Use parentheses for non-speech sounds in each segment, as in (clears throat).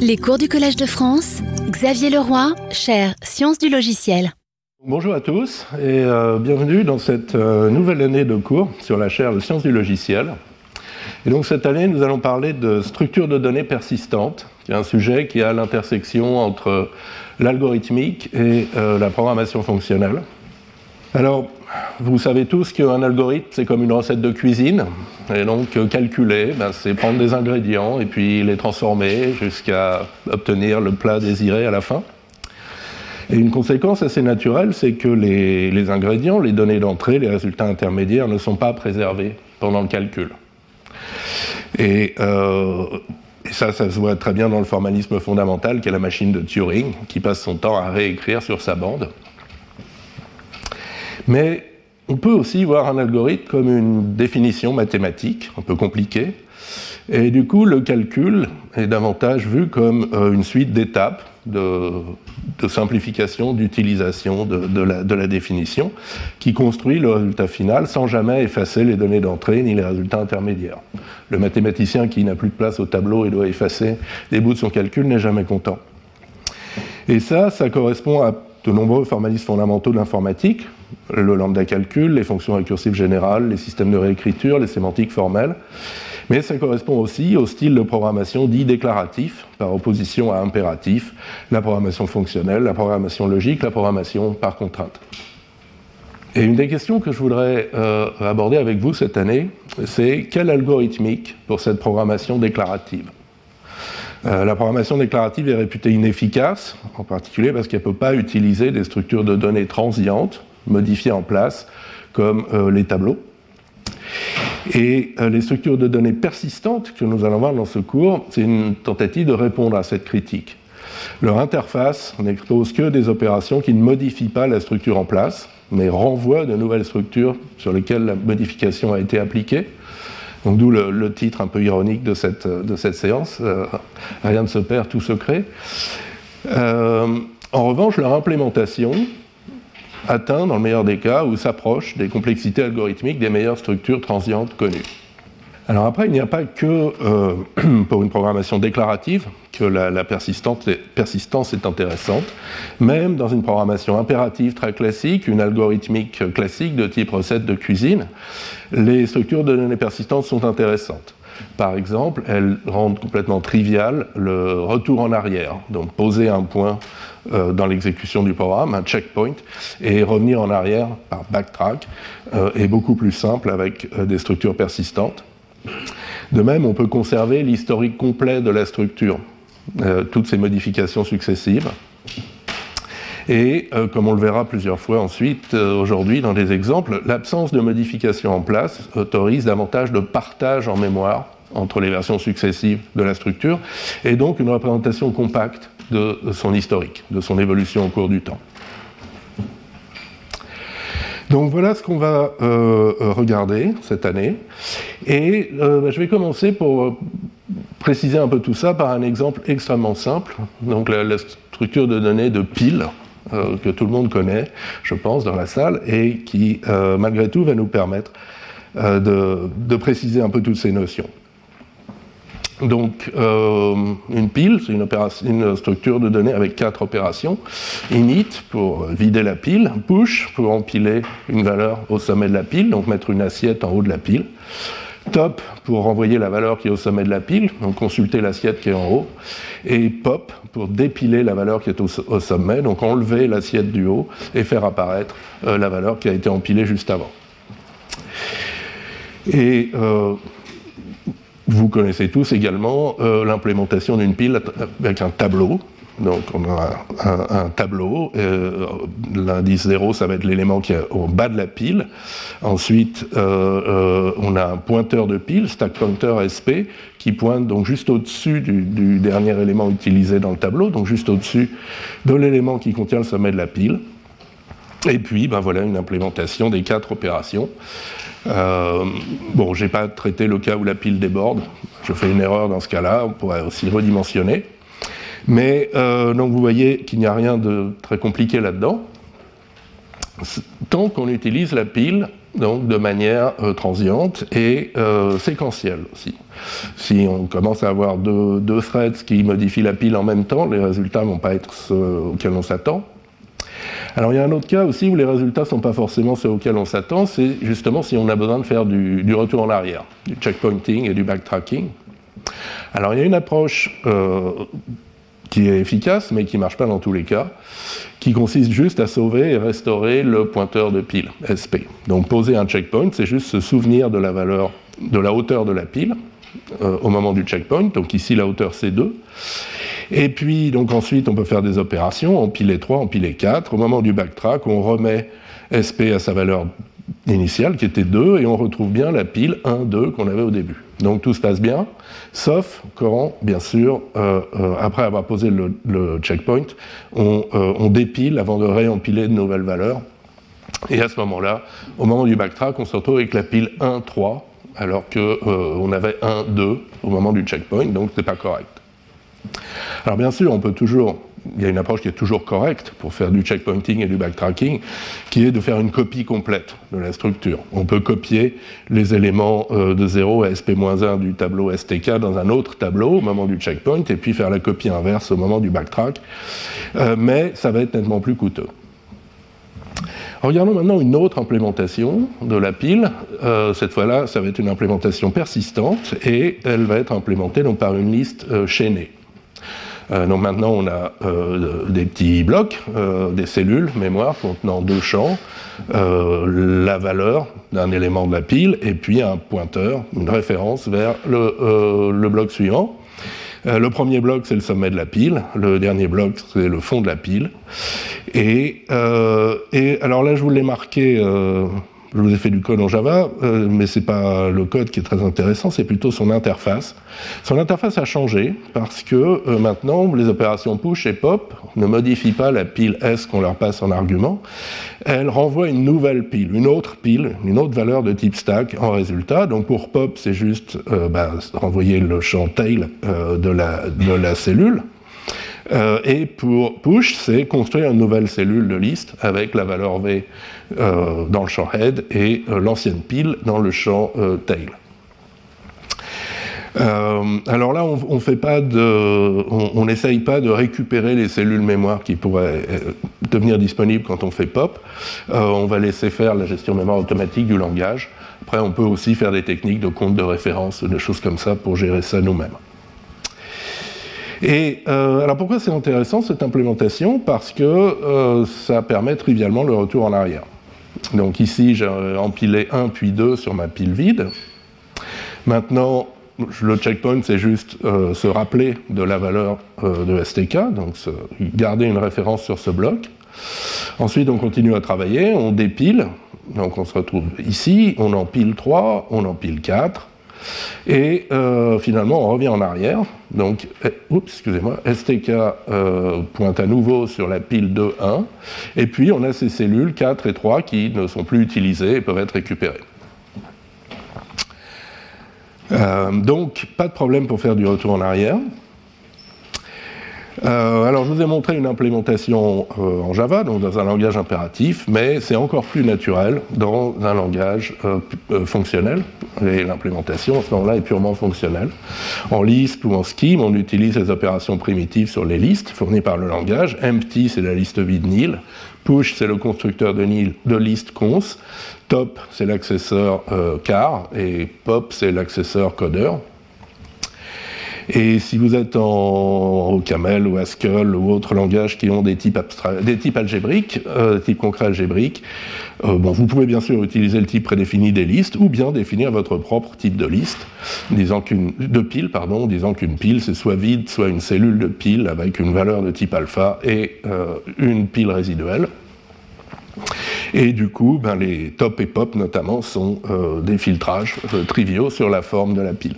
Les cours du Collège de France, Xavier Leroy, chaire Sciences du logiciel. Bonjour à tous et euh, bienvenue dans cette euh, nouvelle année de cours sur la chaire de Sciences du logiciel. Et donc cette année, nous allons parler de structure de données persistantes, qui est un sujet qui a l'intersection entre l'algorithmique et euh, la programmation fonctionnelle. Alors, vous savez tous qu'un algorithme, c'est comme une recette de cuisine. Et donc, euh, calculer, ben, c'est prendre des ingrédients et puis les transformer jusqu'à obtenir le plat désiré à la fin. Et une conséquence assez naturelle, c'est que les, ingrédients, les données d'entrée, les résultats intermédiaires ne sont pas préservés pendant le calcul. Et, euh, et, ça, ça se voit très bien dans le formalisme fondamental qu'est la machine de Turing, qui passe son temps à réécrire sur sa bande. Mais on peut aussi voir un algorithme comme une définition mathématique, un peu compliquée, et du coup le calcul est davantage vu comme euh, une suite d'étapes de, simplification, d'utilisation de, la, définition, qui construit le résultat final sans jamais effacer les données d'entrée ni les résultats intermédiaires. Le mathématicien qui n'a plus de place au tableau et doit effacer des bouts de son calcul n'est jamais content. Et ça, ça correspond à de nombreux formalismes fondamentaux de l'informatique, le lambda calcul, les fonctions récursives générales, les systèmes de réécriture, les sémantiques formelles. Mais ça correspond aussi au style de programmation dit déclaratif, par opposition à impératif, la programmation fonctionnelle, la programmation logique, la programmation par contrainte. Et une des questions que je voudrais euh, aborder avec vous cette année, c'est quelle algorithmique pour cette programmation déclarative? Euh, la programmation déclarative est réputée inefficace, en particulier parce qu'elle ne peut pas utiliser des structures de données transientes modifiées en place, comme euh, les tableaux. Et euh, les structures de données persistantes que nous allons voir dans ce cours, c'est une tentative de répondre à cette critique. Leur interface n'expose que des opérations qui ne modifient pas la structure en place, mais renvoient de nouvelles structures sur lesquelles la modification a été appliquée. Donc d'où le, titre un peu ironique de cette, de cette séance, euh, Rien ne se perd, tout se crée. En revanche, leur implémentation atteint, dans le meilleur des cas, ou s'approche des complexités algorithmiques des meilleures structures transientes connues. Alors après, il n'y a pas que euh, (clears throat) pour une programmation déclarative que la, persistance, est, intéressante. Même dans une programmation impérative très classique, une algorithmique classique de type recette de cuisine, les structures de données persistantes sont intéressantes. Par exemple, elles rendent complètement trivial le retour en arrière, donc poser un point euh, dans l'exécution du programme, un checkpoint, et revenir en arrière par backtrack euh, est beaucoup plus simple avec des structures persistantes. De même, on peut conserver l'historique complet de la structure, euh, toutes ces modifications successives. Et euh, comme on le verra plusieurs fois ensuite euh, aujourd'hui dans des exemples, l'absence de modification en place autorise davantage de partage en mémoire entre les versions successives de la structure, et donc une représentation compacte de son historique, de son évolution au cours du temps. Donc voilà ce qu'on va euh, regarder cette année. Et je vais commencer pour préciser un peu tout ça par un exemple extrêmement simple. Donc la, structure de données de pile que tout le monde connaît, je pense, dans la salle, et qui, malgré tout, va nous permettre de préciser un peu toutes ces notions. Donc, euh, une pile, c'est une, structure de données avec quatre opérations. Init pour vider la pile, push pour empiler une valeur au sommet de la pile, donc mettre une assiette en haut de la pile. Top pour renvoyer la valeur qui est au sommet de la pile, donc consulter l'assiette qui est en haut. Et pop pour dépiler la valeur qui est au, sommet, donc enlever l'assiette du haut et faire apparaître euh, la valeur qui a été empilée juste avant. Et euh, vous connaissez tous également euh, l'implémentation d'une pile avec un tableau. Donc on a un, tableau, euh, l'indice 0 ça va être l'élément qui est au bas de la pile. Ensuite euh, on a un pointeur de pile, stack pointer SP, qui pointe donc juste au-dessus du, dernier élément utilisé dans le tableau, donc juste au-dessus de l'élément qui contient le sommet de la pile. Et puis ben voilà une implémentation des quatre opérations. Euh, bon, j'ai pas traité le cas où la pile déborde. Je fais une erreur dans ce cas-là. On pourrait aussi redimensionner. Mais euh, donc vous voyez qu'il n'y a rien de très compliqué là-dedans. Tant qu'on utilise la pile donc de manière transiente et séquentielle aussi. Si on commence à avoir deux, deux, threads qui modifient la pile en même temps, les résultats ne vont pas être ceux auxquels on s'attend. Alors il y a un autre cas aussi où les résultats ne sont pas forcément ceux auxquels on s'attend, c'est justement si on a besoin de faire du, retour en arrière, du checkpointing et du backtracking. Alors il y a une approche euh, qui est efficace, mais qui ne marche pas dans tous les cas, qui consiste juste à sauver et restaurer le pointeur de pile, SP. Donc poser un checkpoint, c'est juste se souvenir de la valeur, de la hauteur de la pile euh, au moment du checkpoint, donc ici la hauteur c'est 2. Et puis, donc ensuite, on peut faire des opérations, empiler 3, empiler 4. Au moment du backtrack, on remet SP à sa valeur initiale, qui était 2, et on retrouve bien la pile 1, 2 qu'on avait au début. Donc tout se passe bien, sauf quand, bien sûr, euh, euh, après avoir posé le, checkpoint, on, euh, on, dépile avant de réempiler de nouvelles valeurs. Et à ce moment-là, au moment du backtrack, on se retrouve avec la pile 1, 3, alors qu'on avait 1, 2 au moment du checkpoint, donc c'est pas correct. Alors bien sûr, on peut toujours, il y a une approche qui est toujours correcte pour faire du checkpointing et du backtracking, qui est de faire une copie complète de la structure. On peut copier les éléments euh, de 0 à SP-1 du tableau STK dans un autre tableau au moment du checkpoint, et puis faire la copie inverse au moment du backtrack, euh, mais ça va être nettement plus coûteux. Regardons maintenant une autre implémentation de la pile. Euh, cette fois-là, ça va être une implémentation persistante et elle va être implémentée donc, par une liste chaînée. Euh, donc maintenant, on a euh, des petits blocs, euh, des cellules mémoire contenant deux champs, la valeur d'un élément de la pile et puis un pointeur, une référence vers le, bloc suivant. le premier bloc, c'est le sommet de la pile. Le dernier bloc, c'est le fond de la pile. Et, et alors là, je vous l'ai marqué je vous ai fait du code en Java, euh, mais ce n'est pas le code qui est très intéressant, c'est plutôt son interface. Son interface a changé parce que euh, maintenant, les opérations push et pop ne modifient pas la pile S qu'on leur passe en argument. Elles renvoient une nouvelle pile, une autre pile, une autre valeur de type stack en résultat. Donc pour pop, c'est juste euh, bah, renvoyer le champ tail la, de la cellule. Euh, et pour push, c'est construire une nouvelle cellule de liste avec la valeur V euh, dans le champ head et euh, l'ancienne pile dans le champ tail. alors là, on de, on n'essaye pas de récupérer les cellules mémoire qui pourraient devenir disponibles quand on fait pop. on va laisser faire la gestion mémoire automatique du langage. Après, on peut aussi faire des techniques de compte de référence, des choses comme ça pour gérer ça nous-mêmes. Et euh, alors pourquoi c'est intéressant cette implémentation? Parce que euh, ça permet trivialement le retour en arrière. Donc ici, j'ai empilé 1 puis 2 sur ma pile vide. Maintenant, le checkpoint, c'est juste euh, se rappeler de la valeur de STK, donc garder une référence sur ce bloc. Ensuite, on continue à travailler, on dépile, donc on se retrouve ici, on empile 3, on empile 4, et euh, finalement, on revient en arrière. Donc, eh, excusez-moi, STK euh, pointe à nouveau sur la pile 2, 1. Et puis, on a ces cellules 4 et 3 qui ne sont plus utilisées et peuvent être récupérées. Euh, donc, pas de problème pour faire du retour en arrière. Euh, alors, je vous ai montré une implémentation euh, en Java, donc dans un langage impératif, mais c'est encore plus naturel dans un langage euh, fonctionnel. Et l'implémentation, à ce moment-là, est purement fonctionnelle. En Lisp ou en Scheme, on utilise les opérations primitives sur les listes fournies par le langage. Empty, c'est la liste vide nil. Push, c'est le constructeur de, nil, de liste cons. Top, c'est l'accesseur car. Et pop, c'est l'accesseur codeur. Et si vous êtes en Camel ou Haskell ou autres langages qui ont des types, des types algébriques, euh, types concrets algébriques, euh, bon, vous pouvez bien sûr utiliser le type prédéfini des listes ou bien définir votre propre type de liste, disant qu'une de pile, pardon, disant qu'une pile c'est soit vide, soit une cellule de pile avec une valeur de type alpha et euh, une pile résiduelle. Et du coup, ben, les top et pop notamment sont des filtrages triviaux sur la forme de la pile.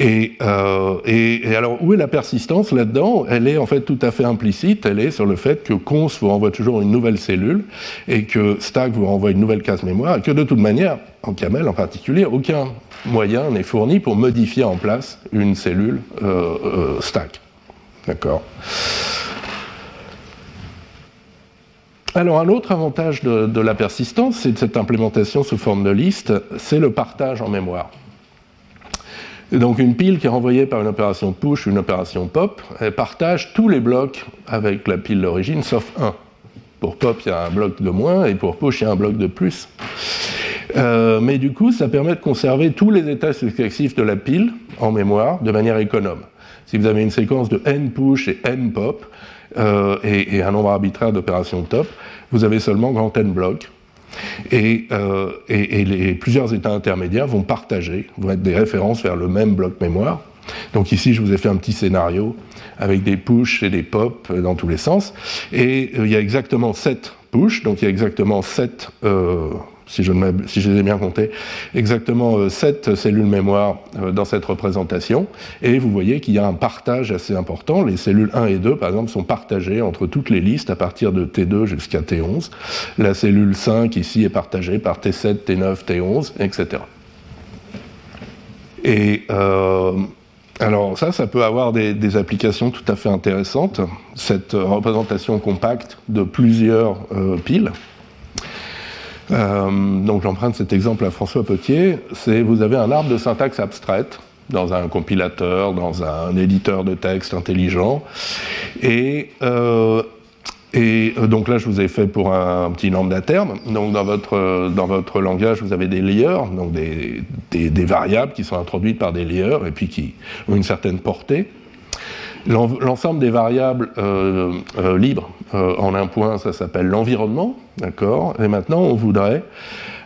Euh, et, alors, où est la persistance là-dedans? Elle est en fait tout à fait implicite. Elle est sur le fait que cons vous renvoie toujours une nouvelle cellule et que stack vous renvoie une nouvelle case mémoire et que de toute manière, en camel en particulier, aucun moyen n'est fourni pour modifier en place une cellule euh, euh, stack. D'accord? Alors un autre avantage de, la persistance, c'est de cette implémentation sous forme de liste, c'est le partage en mémoire. Donc une pile qui est renvoyée par une opération push, une opération pop, elle partage tous les blocs avec la pile d'origine, sauf un. Pour pop, il y a un bloc de moins, et pour push, il y a un bloc de plus. Euh, mais du coup, ça permet de conserver tous les états successifs de la pile en mémoire de manière économe. Si vous avez une séquence de n push et n pop, euh, et, un nombre arbitraire d'opérations top, vous avez seulement grand N blocs. Et, euh, les plusieurs états intermédiaires vont partager, vont être des références vers le même bloc mémoire. Donc ici, je vous ai fait un petit scénario avec des push et des pop dans tous les sens. Et il y a exactement 7 push, donc il y a exactement 7 si je, les ai bien comptés, exactement 7 euh, cellules mémoire euh, dans cette représentation. Et vous voyez qu'il y a un partage assez important. Les cellules 1 et 2, par exemple, sont partagées entre toutes les listes à partir de T2 jusqu'à T11. La cellule 5 ici est partagée par T7, T9, T11, etc. Et euh, alors ça, ça peut avoir des, applications tout à fait intéressantes, cette représentation compacte de plusieurs piles. Euh, donc j'emprunte cet exemple à François Potier, c'est vous avez un arbre de syntaxe abstraite dans un compilateur, dans un éditeur de texte intelligent, et, euh, euh, donc là je vous ai fait pour un, petit lambda terme, donc dans votre, dans votre langage vous avez des layers, donc des, des, variables qui sont introduites par des layers et puis qui ont une certaine portée. L'ensemble des variables libres en un point, ça s'appelle l'environnement, d'accord Et maintenant, on voudrait,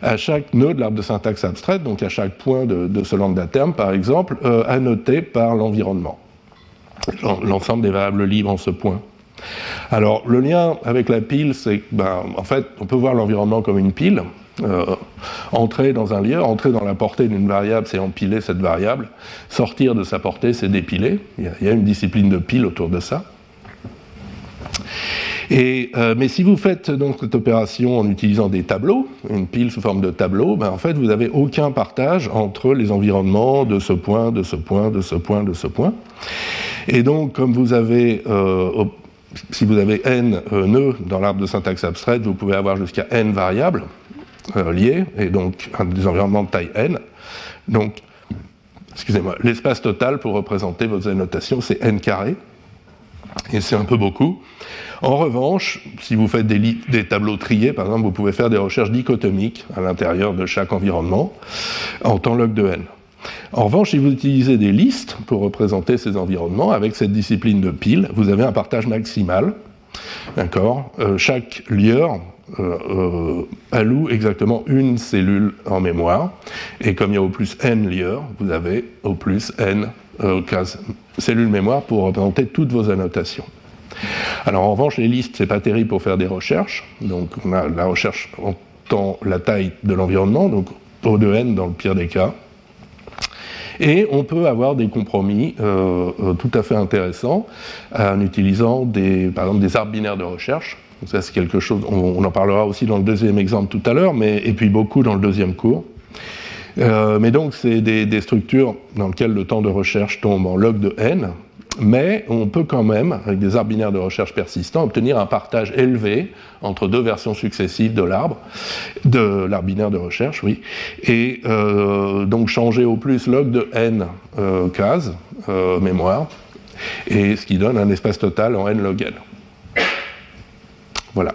à chaque nœud de l'arbre de syntaxe abstraite, donc à chaque point de, ce lambda terme, par exemple, annoter par l'environnement. L'ensemble des variables libres en ce point. Alors, le lien avec la pile, c'est ben, en fait, on peut voir l'environnement comme une pile, euh, entrer dans un lieu, entrer dans la portée d'une variable, c'est empiler cette variable. Sortir de sa portée, c'est dépiler. Il y, a, une discipline de pile autour de ça. Euh, mais si vous faites donc cette opération en utilisant des tableaux, une pile sous forme de tableau, ben en fait vous n'avez aucun partage entre les environnements de ce point, de ce point, de ce point, de ce point. Et donc comme vous avez euh, si vous avez n nœuds dans l'arbre de syntaxe abstraite, vous pouvez avoir jusqu'à n variables. Euh, liés, et donc des environnements de taille n. Donc, excusez-moi, l'espace total pour représenter vos annotations, c'est n carré, et c'est un peu beaucoup. En revanche, si vous faites des, tableaux triés, par exemple, vous pouvez faire des recherches dichotomiques à l'intérieur de chaque environnement en temps log de n. En revanche, si vous utilisez des listes pour représenter ces environnements, avec cette discipline de pile, vous avez un partage maximal. D'accord? Euh, Chaque lieur euh, euh, alloue exactement une cellule en mémoire. Et comme il y a au plus n lieurs, vous avez au plus n euh, cellules mémoire pour représenter toutes vos annotations. Alors en revanche, les listes, c'est pas terrible pour faire des recherches. Donc on a la recherche en la taille de l'environnement, donc O de n dans le pire des cas. Et on peut avoir des compromis tout à fait intéressants en utilisant des, par exemple des arbres binaires de recherche ça, c'est quelque chose, on, en parlera aussi dans le deuxième exemple tout à l'heure, mais, et puis beaucoup dans le deuxième cours. Euh, mais donc, c'est des, structures dans lesquelles le temps de recherche tombe en log de n, mais on peut quand même, avec des arbres binaires de recherche persistants, obtenir un partage élevé entre deux versions successives de l'arbre, de l'arbre binaire de recherche, oui, et euh, donc changer au plus log de n euh, cases mémoire, et ce qui donne un espace total en n log n. Voilà.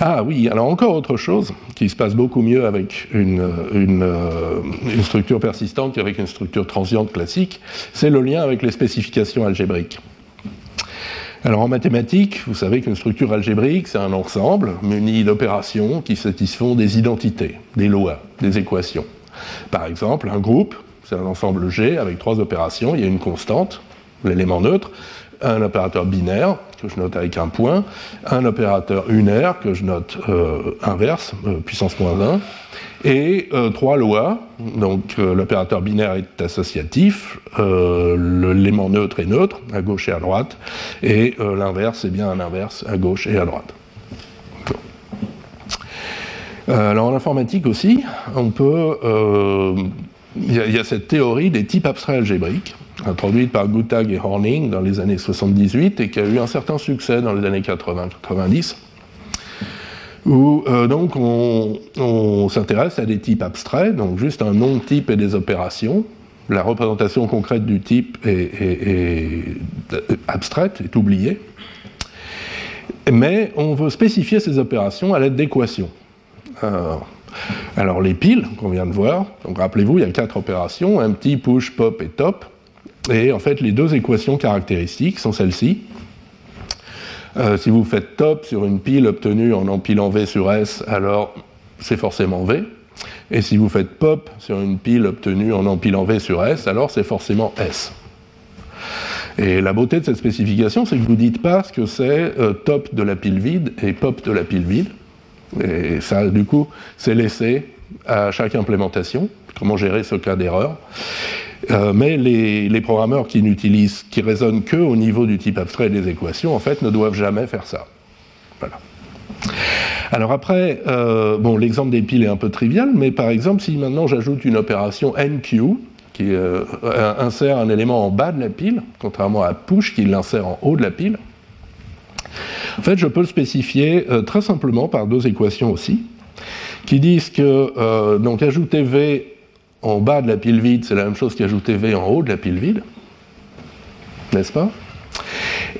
Ah oui, alors encore autre chose qui se passe beaucoup mieux avec une, euh, structure persistante qu'avec une structure transiente classique, c'est le lien avec les spécifications algébriques. Alors en mathématiques, vous savez qu'une structure algébrique, c'est un ensemble muni d'opérations qui satisfont des identités, des lois, des équations. Par exemple, un groupe, c'est un ensemble G avec trois opérations, il y a une constante, l'élément neutre, un opérateur binaire que je note avec un point, un opérateur unaire que je note euh, inverse, euh, puissance moins 1, et euh, trois lois. Donc l'opérateur binaire est associatif, l'élément neutre est neutre, à gauche et à droite, et l'inverse est bien un inverse, à gauche et à droite. alors en informatique aussi, on peut. Il y, a cette théorie des types abstraits algébriques introduite par Guttag et Horning dans les années 78 et qui a eu un certain succès dans les années 80-90, où euh, donc on, s'intéresse à des types abstraits, donc juste un nom de type et des opérations. La représentation concrète du type est, abstraite, est oubliée. Mais on veut spécifier ces opérations à l'aide d'équations. Alors les piles qu'on vient de voir, donc rappelez-vous, il y a quatre opérations, empty, push, pop et top. Et en fait, les deux équations caractéristiques sont celles-ci. Euh, si vous faites top sur une pile obtenue en empilant V sur S, alors c'est forcément V. Et si vous faites pop sur une pile obtenue en empilant V sur S, alors c'est forcément S. Et la beauté de cette spécification, c'est que vous ne dites pas ce que c'est euh, top de la pile vide et pop de la pile vide. Et ça, du coup, c'est laissé à chaque implémentation, comment gérer ce cas d'erreur? Euh, mais les, programmeurs qui n'utilisent, qui raisonnent que au niveau du type abstrait des équations, en fait, ne doivent jamais faire ça. Voilà. Alors après, euh, bon, l'exemple des piles est un peu trivial, mais par exemple, si maintenant j'ajoute une opération NQ, qui euh, insère un élément en bas de la pile, contrairement à push qui l'insère en haut de la pile, en fait, je peux le spécifier très simplement par deux équations aussi, qui disent que donc ajouter V en bas de la pile vide, c'est la même chose qu'ajouter V en haut de la pile vide, n'est-ce pas?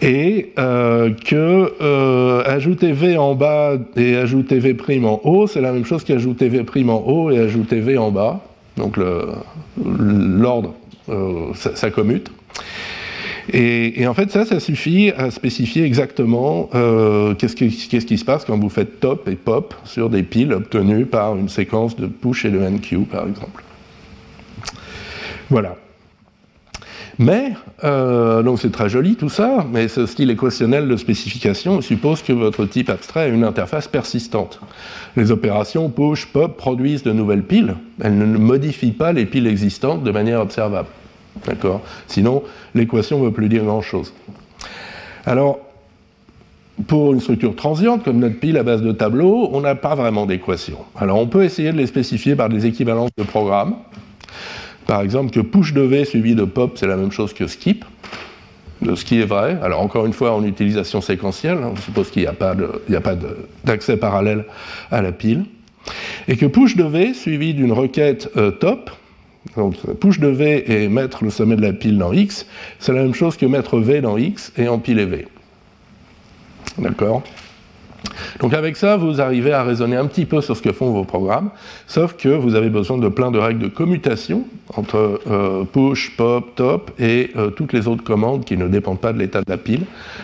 Et euh, que euh, ajouter V en bas et ajouter V' en haut, c'est la même chose qu'ajouter V' en haut et ajouter V en bas. Donc l'ordre, euh, ça, commute. Et, en fait, ça, ça suffit à spécifier exactement qu'est-ce qui, se passe quand vous faites top et pop sur des piles obtenues par une séquence de push et de NQ, par exemple. Voilà. Mais, euh, donc c'est très joli tout ça, mais ce style équationnel de spécification suppose que votre type abstrait a une interface persistante. Les opérations push, pop produisent de nouvelles piles, elles ne modifient pas les piles existantes de manière observable. D'accord? Sinon, l'équation ne veut plus dire grand-chose. Alors, pour une structure transiente comme notre pile à base de tableaux, on n'a pas vraiment d'équation. Alors on peut essayer de les spécifier par des équivalences de programmes. Par exemple, que push de V suivi de pop, c'est la même chose que skip, ce qui est vrai. Alors encore une fois, en utilisation séquentielle, hein, on suppose qu'il n'y a pas d'accès parallèle à la pile. Et que push de V suivi d'une requête euh, top, donc push de V et mettre le sommet de la pile dans X, c'est la même chose que mettre V dans X et empiler V. D'accord? Donc avec ça, vous arrivez à raisonner un petit peu sur ce que font vos programmes, sauf que vous avez besoin de plein de règles de commutation entre euh, push, pop, top et euh, toutes les autres commandes qui ne dépendent pas de l'état de la pile.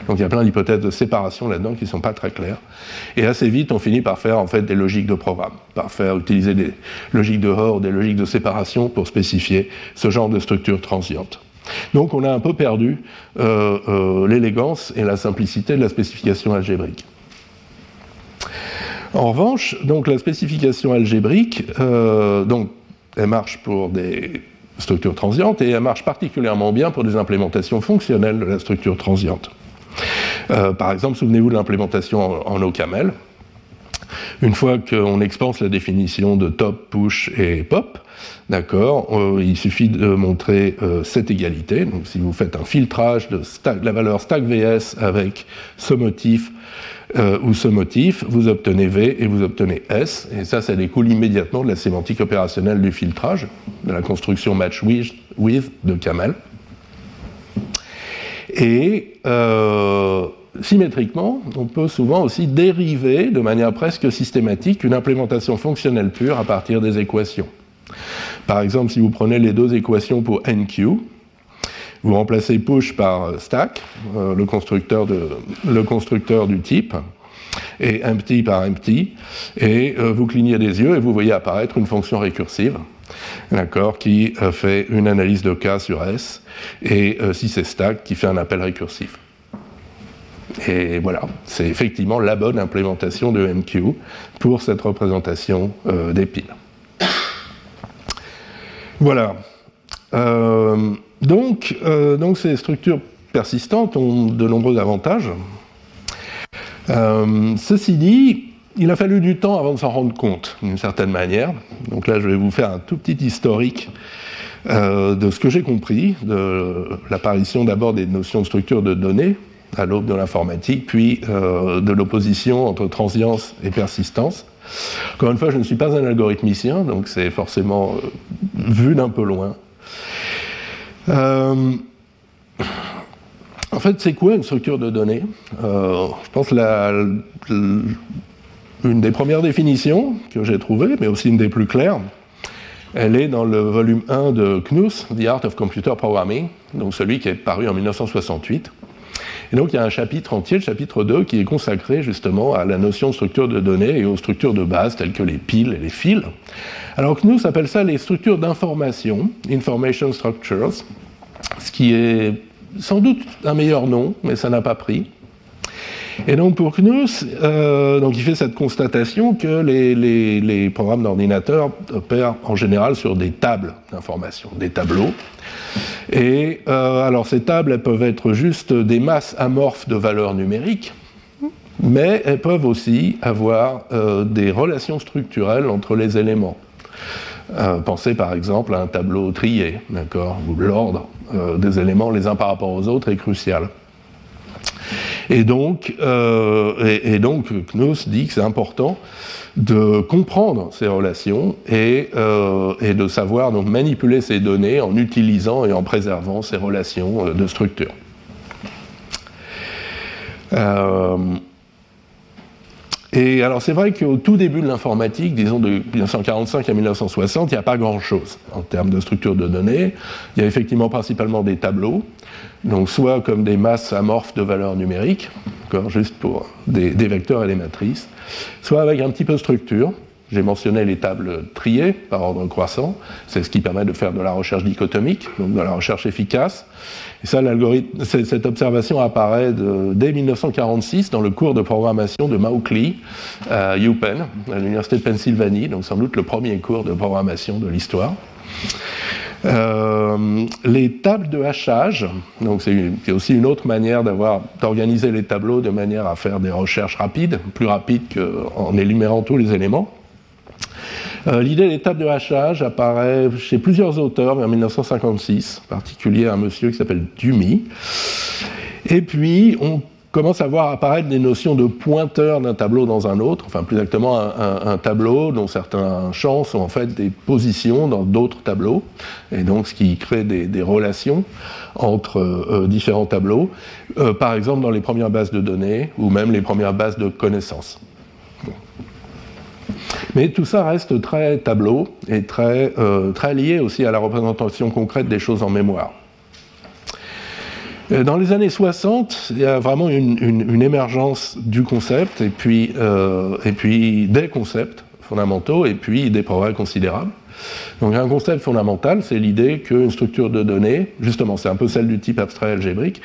Donc il y a plein d'hypothèses de séparation là-dedans qui ne sont pas très claires. Et assez vite, on finit par faire en fait des logiques de programme, par faire utiliser des logiques de hors, des logiques de séparation pour spécifier ce genre de structure transiente. Donc on a un peu perdu euh, l'élégance et la simplicité de la spécification algébrique. En revanche, donc la spécification algébrique, euh, donc, elle marche pour des structures transientes et elle marche particulièrement bien pour des implémentations fonctionnelles de la structure transiente. Euh, par exemple, souvenez-vous de l'implémentation en, OCaml. Une fois qu'on expense la définition de top, push et pop, d'accord, euh, il suffit de montrer cette égalité. Si vous faites un filtrage de la valeur stack VS avec ce motif euh, ou ce motif, vous obtenez V et vous obtenez S, et ça, ça découle immédiatement de la sémantique opérationnelle du filtrage, de la construction match with, de Camel. Et euh, symétriquement, on peut souvent aussi dériver de manière presque systématique une implémentation fonctionnelle pure à partir des équations. Par exemple, si vous prenez les deux équations pour NQ, vous remplacez push par stack, euh, le, constructeur du type, et empty par empty, et euh, vous clignez des yeux et vous voyez apparaître une fonction récursive, d'accord, qui euh, fait une analyse de cas sur S, et si c'est stack, qui fait un appel récursif. Et voilà, c'est effectivement la bonne implémentation de MQ pour cette représentation des piles. Voilà. Donc, euh, donc ces structures persistantes ont de nombreux avantages. Euh, ceci dit, il a fallu du temps avant de s'en rendre compte, d'une certaine manière. Donc là, je vais vous faire un tout petit historique de ce que j'ai compris, de l'apparition d'abord des notions de structure de données à l'aube de l'informatique, puis de l'opposition entre transience et persistance. Encore une fois, je ne suis pas un algorithmicien, donc c'est forcément vu d'un peu loin. En fait, c'est quoi une structure de données? Euh, Je pense la, une des premières définitions que j'ai trouvées, mais aussi une des plus claires, elle est dans le volume 1 de Knuth, The Art of Computer Programming, donc celui qui est paru en 1968. Et donc il y a un chapitre entier, le chapitre 2, qui est consacré justement à la notion de structure de données et aux structures de base telles que les piles et les fils. Alors Knuth appelle ça les structures d'information, Information Structures, ce qui est sans doute un meilleur nom, mais ça n'a pas pris. Et donc pour Knuth, euh, donc il fait cette constatation que les, programmes d'ordinateur opèrent en général sur des tables d'information, des tableaux. Et euh, alors ces tables, elles peuvent être juste des masses amorphes de valeurs numériques, mais elles peuvent aussi avoir euh, des relations structurelles entre les éléments. pensez par exemple à un tableau trié, d'accord, où l'ordre euh, des éléments les uns par rapport aux autres est crucial. Et donc, euh, dit que c'est important de comprendre ces relations et, euh, et, de savoir donc manipuler ces données en utilisant et en préservant ces relations de structure. Et alors c'est vrai qu'au tout début de l'informatique, disons de 1945 à 1960, il n'y a pas grand-chose en termes de structure de données. Il y a effectivement principalement des tableaux, donc soit comme des masses amorphes de valeurs numériques, juste pour des, des, vecteurs et des matrices, soit avec un petit peu de structure. J'ai mentionné les tables triées par ordre croissant, c'est ce qui permet de faire de la recherche dichotomique, donc de la recherche efficace. Et ça, cette observation apparaît dès 1946 dans le cours de programmation de Mauchly à UPenn, à l'université de Pennsylvanie, donc sans doute le premier cours de programmation de l'histoire. Euh, les tables de hachage, donc c'est aussi une autre manière d'avoir d'organiser les tableaux de manière à faire des recherches rapides, plus rapides qu'en énumérant tous les éléments. Euh, l'idée des tables de hachage apparaît chez plusieurs auteurs vers 1956, en particulier un monsieur qui s'appelle Dumy. Et puis, on commence à voir apparaître des notions de pointeur d'un tableau dans un autre, enfin plus exactement un, tableau dont certains champs sont en fait des positions dans d'autres tableaux, et donc ce qui crée des, relations entre euh, différents tableaux, euh, par exemple dans les premières bases de données ou même les premières bases de connaissances. Mais tout ça reste très tableau et très, euh, très lié aussi à la représentation concrète des choses en mémoire. Euh, dans les années 60, il y a vraiment une, émergence du concept et puis, euh, et puis des concepts fondamentaux et puis des progrès considérables. Donc un concept fondamental, c'est l'idée qu'une structure de données, justement c'est un peu celle du type abstrait algébrique,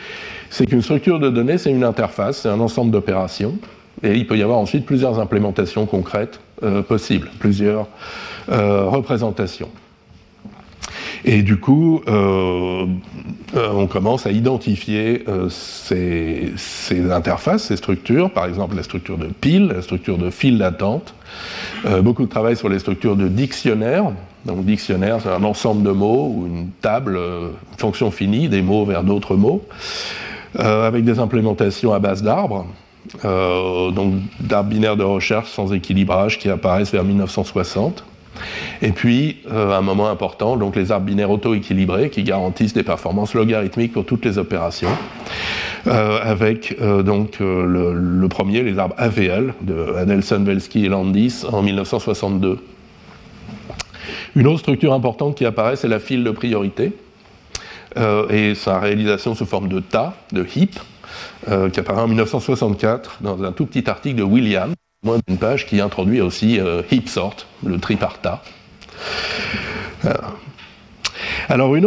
c'est qu'une structure de données c'est une interface, c'est un ensemble d'opérations, et il peut y avoir ensuite plusieurs implémentations concrètes euh, possibles, plusieurs euh, représentations. Et du coup, euh, on commence à identifier ces, interfaces, ces structures, par exemple la structure de pile, la structure de file d'attente, beaucoup de travail sur les structures de dictionnaire. Donc dictionnaire, c'est un ensemble de mots ou une table, une fonction finie, des mots vers d'autres mots, avec des implémentations à base d'arbres. Euh, donc d'arbres binaires de recherche sans équilibrage qui apparaissent vers 1960. Et puis, euh, un moment important, donc les arbres binaires auto-équilibrés qui garantissent des performances logarithmiques pour toutes les opérations, euh, avec donc le, premier, les arbres AVL de Adelson, Velsky et Landis en 1962. Une autre structure importante qui apparaît, c'est la file de priorité, et sa réalisation sous forme de tas, de heap, euh, qui apparaît en 1964 dans un tout petit article de William, moins d'une page, qui introduit aussi euh, Heapsort, le triparta. Euh, alors un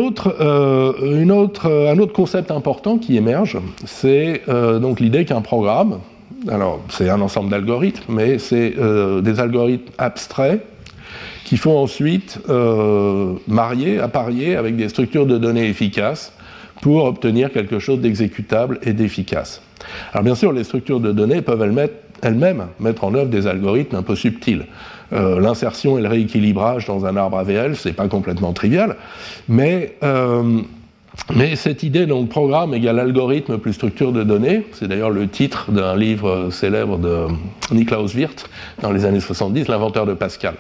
autre concept important qui émerge, c'est donc l'idée qu'un programme, alors c'est un ensemble d'algorithmes, mais c'est des algorithmes abstraits qui font ensuite marier, apparier avec des structures de données efficaces pour obtenir quelque chose d'exécutable et d'efficace. Alors bien sûr, les structures de données peuvent elles-mêmes mettre en œuvre des algorithmes un peu subtils. Euh, l'insertion et le rééquilibrage dans un arbre AVL, c'est pas complètement trivial, mais, euh, mais cette idée donc programme égale algorithme plus structure de données, c'est d'ailleurs le titre d'un livre célèbre de Niklaus Wirth dans les années 70, l'inventeur de Pascal.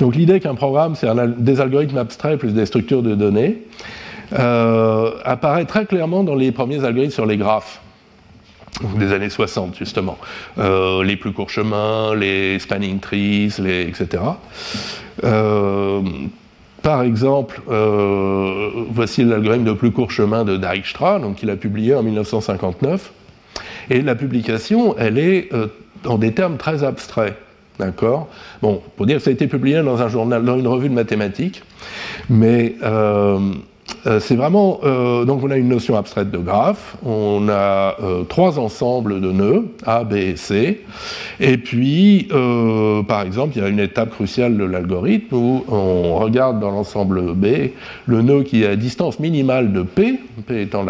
Donc l'idée qu'un programme, c'est des algorithmes abstraits plus des structures de données, euh, apparaît très clairement dans les premiers algorithmes sur les graphes des années 60 justement, euh, les plus courts chemins, les spanning trees, etc. Euh, par exemple, voici l'algorithme de plus court chemin de Dijkstra, donc qu'il a publié en 1959. Et la publication, elle est en des termes très abstraits. D'accord? Bon, pour dire que ça a été publié dans un journal, dans une revue de mathématiques, mais c'est vraiment. Euh, donc, on a une notion abstraite de graphe, on a euh, trois ensembles de nœuds, A, B et C. Et puis, par exemple, il y a une étape cruciale de l'algorithme où on regarde dans l'ensemble B le nœud qui est à distance minimale de P, P étant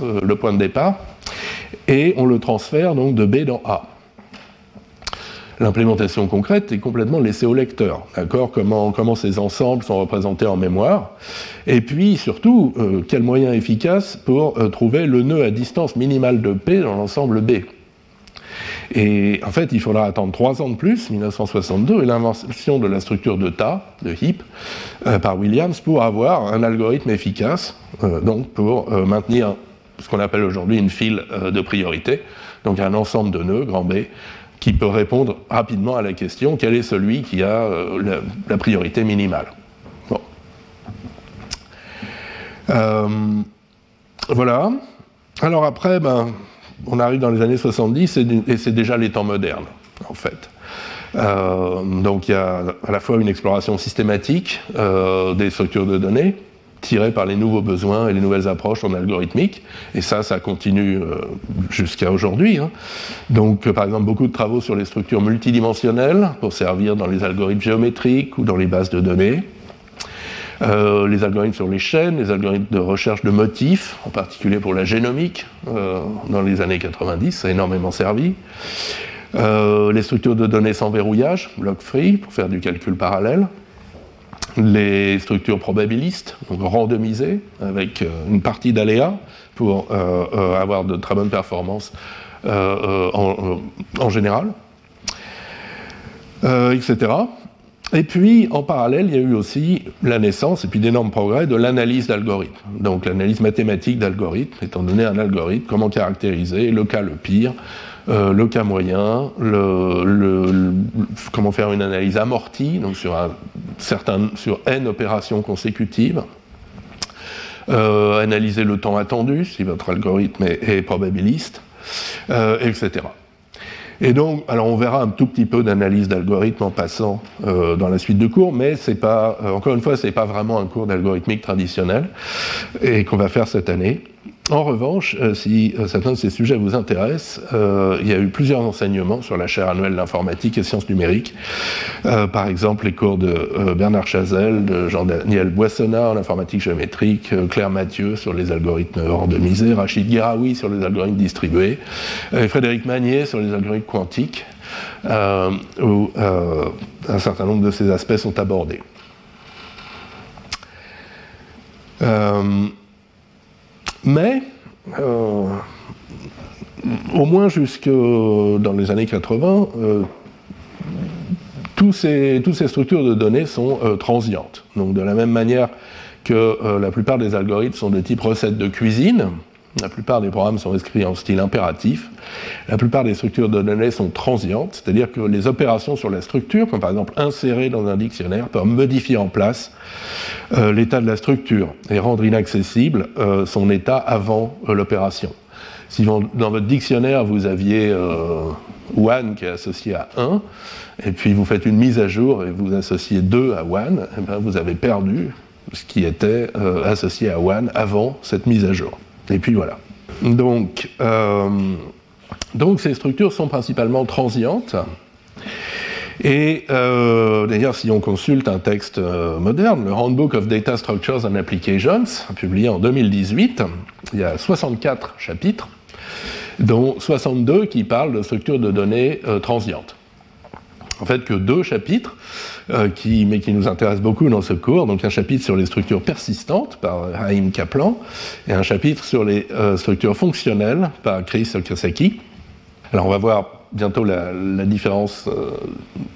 le point de départ, et on le transfère donc de B dans A. L'implémentation concrète est complètement laissée au lecteur, d'accord comment, ces ensembles sont représentés en mémoire, et puis surtout, euh, quel moyen efficace pour euh, trouver le nœud à distance minimale de P dans l'ensemble B. Et en fait, il faudra attendre trois ans de plus, 1962, et l'invention de la structure de tas, de heap, euh, par Williams, pour avoir un algorithme efficace, donc pour maintenir ce qu'on appelle aujourd'hui une file de priorité, donc un ensemble de nœuds, grand B, qui peut répondre rapidement à la question quel est celui qui a euh, la, priorité minimale. Bon. Euh, voilà. Alors après, ben, on arrive dans les années 70 et, c'est déjà les temps modernes, en fait. Euh, donc il y a à la fois une exploration systématique des structures de données, tiré par les nouveaux besoins et les nouvelles approches en algorithmique. Et ça, ça continue euh, jusqu'à aujourd'hui. Hein. Donc, euh, par exemple, beaucoup de travaux sur les structures multidimensionnelles pour servir dans les algorithmes géométriques ou dans les bases de données. Euh, les algorithmes sur les chaînes, les algorithmes de recherche de motifs, en particulier pour la génomique, dans les années 90, ça a énormément servi. les structures de données sans verrouillage, block-free, pour faire du calcul parallèle les structures probabilistes, randomisées, avec euh, une partie d'aléas pour euh, euh, avoir de très bonnes performances en, général, etc. Et puis, en parallèle, il y a eu aussi la naissance, et puis d'énormes progrès, de l'analyse d'algorithmes. Donc l'analyse mathématique d'algorithmes, étant donné un algorithme, comment caractériser le cas le pire, euh, le cas moyen, comment faire une analyse amortie, donc sur, un certain, sur n opérations consécutives, euh, analyser le temps attendu, si votre algorithme est, probabiliste, euh, etc. Et donc, alors on verra un tout petit peu d'analyse d'algorithme en passant dans la suite de cours, mais c'est pas, encore une fois, c'est pas vraiment un cours d'algorithmique traditionnel et qu'on va faire cette année. En revanche, euh, si euh, certains de ces sujets vous intéressent, euh, il y a eu plusieurs enseignements sur la chaire annuelle d'informatique et sciences numériques. par exemple, les cours de Bernard Chazelle, de Jean-Daniel Boissonnat en informatique géométrique, Claire Mathieu sur les algorithmes randomisés, Rachid Guiraoui sur les algorithmes distribués, Frédéric Magnier sur les algorithmes quantiques, où un certain nombre de ces aspects sont abordés. Mais, euh, au moins jusque dans les années 80, euh, toutes ces structures de données sont euh, transientes. Donc de la même manière que la plupart des algorithmes sont de type recette de cuisine, la plupart des programmes sont écrits en style impératif. La plupart des structures de données sont transientes, c'est-à-dire que les opérations sur la structure, comme par exemple insérer dans un dictionnaire, peuvent modifier en place euh, l'état de la structure et rendre inaccessible euh, son état avant euh, l'opération. Si dans votre dictionnaire vous aviez one qui est associé à 1, et puis vous faites une mise à jour et vous associez 2 à one, eh ben, vous avez perdu ce qui était associé à one avant cette mise à jour. Et puis voilà. Donc, euh, donc ces structures sont principalement transientes. Et euh, d'ailleurs, si on consulte un texte euh, moderne, le Handbook of Data Structures and Applications, publié en 2018, il y a 64 chapitres. dont 62 qui parlent de structures de données transientes en fait que deux chapitres, euh, qui, mais qui nous intéressent beaucoup dans ce cours. Donc un chapitre sur les structures persistantes par Haïm Kaplan et un chapitre sur les euh, structures fonctionnelles par Chris Okasaki. Alors on va voir bientôt la, différence euh,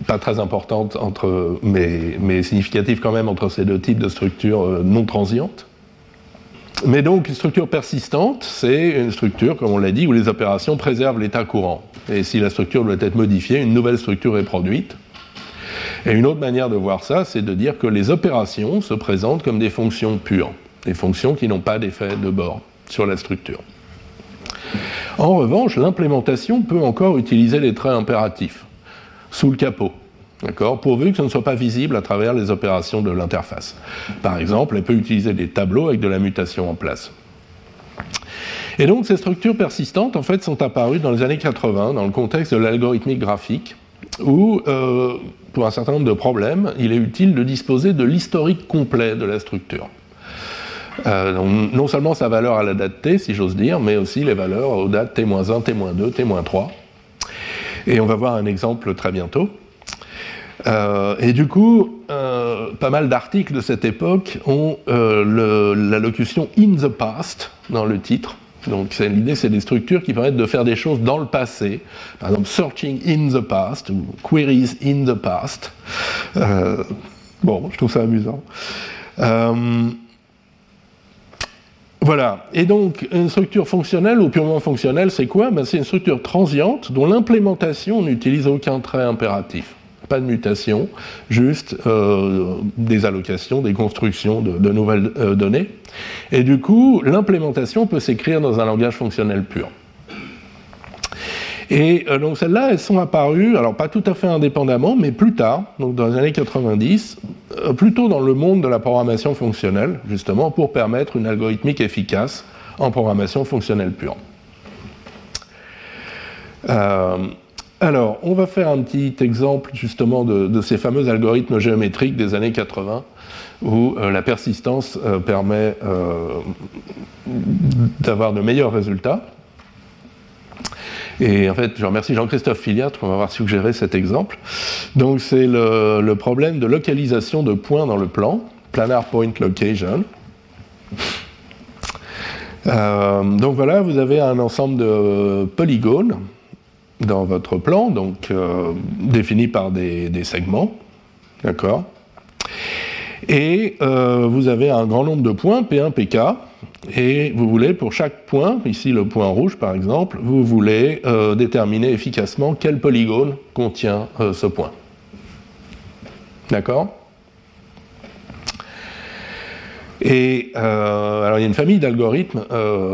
pas très importante entre, mais, mais, significative quand même entre ces deux types de structures non transientes. Mais donc, une structure persistante, c'est une structure, comme on l'a dit, où les opérations préservent l'état courant. Et si la structure doit être modifiée, une nouvelle structure est produite. Et une autre manière de voir ça, c'est de dire que les opérations se présentent comme des fonctions pures, des fonctions qui n'ont pas d'effet de bord sur la structure. En revanche, l'implémentation peut encore utiliser les traits impératifs sous le capot. Pourvu que ce ne soit pas visible à travers les opérations de l'interface. Par exemple, elle peut utiliser des tableaux avec de la mutation en place. Et donc ces structures persistantes, en fait, sont apparues dans les années 80 dans le contexte de l'algorithmique graphique, où, euh, pour un certain nombre de problèmes, il est utile de disposer de l'historique complet de la structure. Euh, non seulement sa valeur à la date t, si j'ose dire, mais aussi les valeurs aux dates t-1, t-2, t-3. Et on va voir un exemple très bientôt. Euh, et du coup, pas mal d'articles de cette époque ont la locution in the past dans le titre. Donc l'idée, c'est des structures qui permettent de faire des choses dans le passé. Par exemple, searching in the past ou queries in the past. bon, je trouve ça amusant. Voilà. Et donc, une structure fonctionnelle ou purement fonctionnelle, c'est quoi? Ben, C'est une structure transiente dont l'implémentation n'utilise aucun trait impératif pas de mutation, juste euh, des allocations, des constructions de, nouvelles euh, données. Et du coup, l'implémentation peut s'écrire dans un langage fonctionnel pur. Et euh, donc celles-là, elles sont apparues, alors pas tout à fait indépendamment, mais plus tard, donc dans les années 90, plutôt dans le monde de la programmation fonctionnelle, justement, pour permettre une algorithmique efficace en programmation fonctionnelle pure. Alors, on va faire un petit exemple justement de, ces fameux algorithmes géométriques des années 80 où euh, la persistance euh, permet euh, d'avoir de meilleurs résultats. Et en fait, je remercie Jean-Christophe Filiatre pour m'avoir suggéré cet exemple. Donc, c'est le, problème de localisation de points dans le plan, planar point location. donc voilà, vous avez un ensemble de polygones dans votre plan, donc euh, défini par des, segments, d'accord? Et euh, vous avez un grand nombre de points, P1, PK, et vous voulez, pour chaque point, ici le point rouge par exemple, vous voulez euh, déterminer efficacement quel polygone contient ce point. D'accord? Et alors il y a une famille d'algorithmes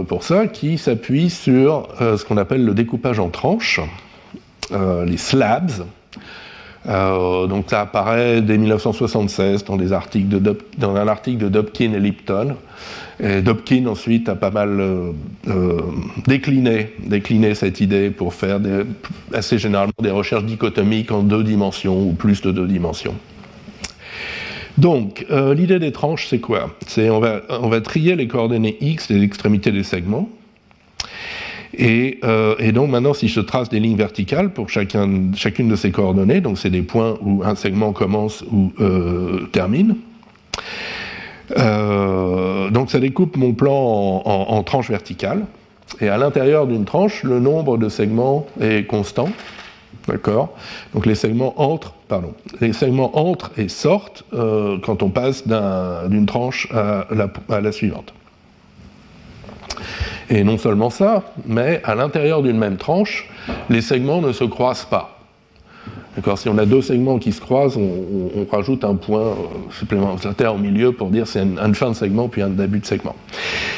pour ça qui s'appuie sur ce qu'on appelle le découpage en tranches. Euh, les slabs. Euh, donc ça apparaît dès 1976 dans, des articles dans un article de Dobkin et Lipton. Et Dobkin ensuite a pas mal euh, décliné, cette idée pour faire assez généralement des recherches dichotomiques en deux dimensions ou plus de deux dimensions. Donc, l'idée des tranches, c'est quoi? C'est on va, trier les coordonnées x des extrémités des segments. Euh, et, donc maintenant, si je trace des lignes verticales pour chacune de ces coordonnées, donc c'est des points où un segment commence ou euh, termine, euh, donc ça découpe mon plan en, tranches verticales. Et à l'intérieur d'une tranche, le nombre de segments est constant. D'accord Donc les segments entrent, pardon, les segments entrent et sortent quand on passe d'une tranche à la suivante. Et non seulement ça, mais à l'intérieur d'une même tranche, les segments ne se croisent pas. Si on a deux segments qui se croisent, on, rajoute un point euh, supplémentaire au milieu pour dire c'est une, fin de segment puis un début de segment.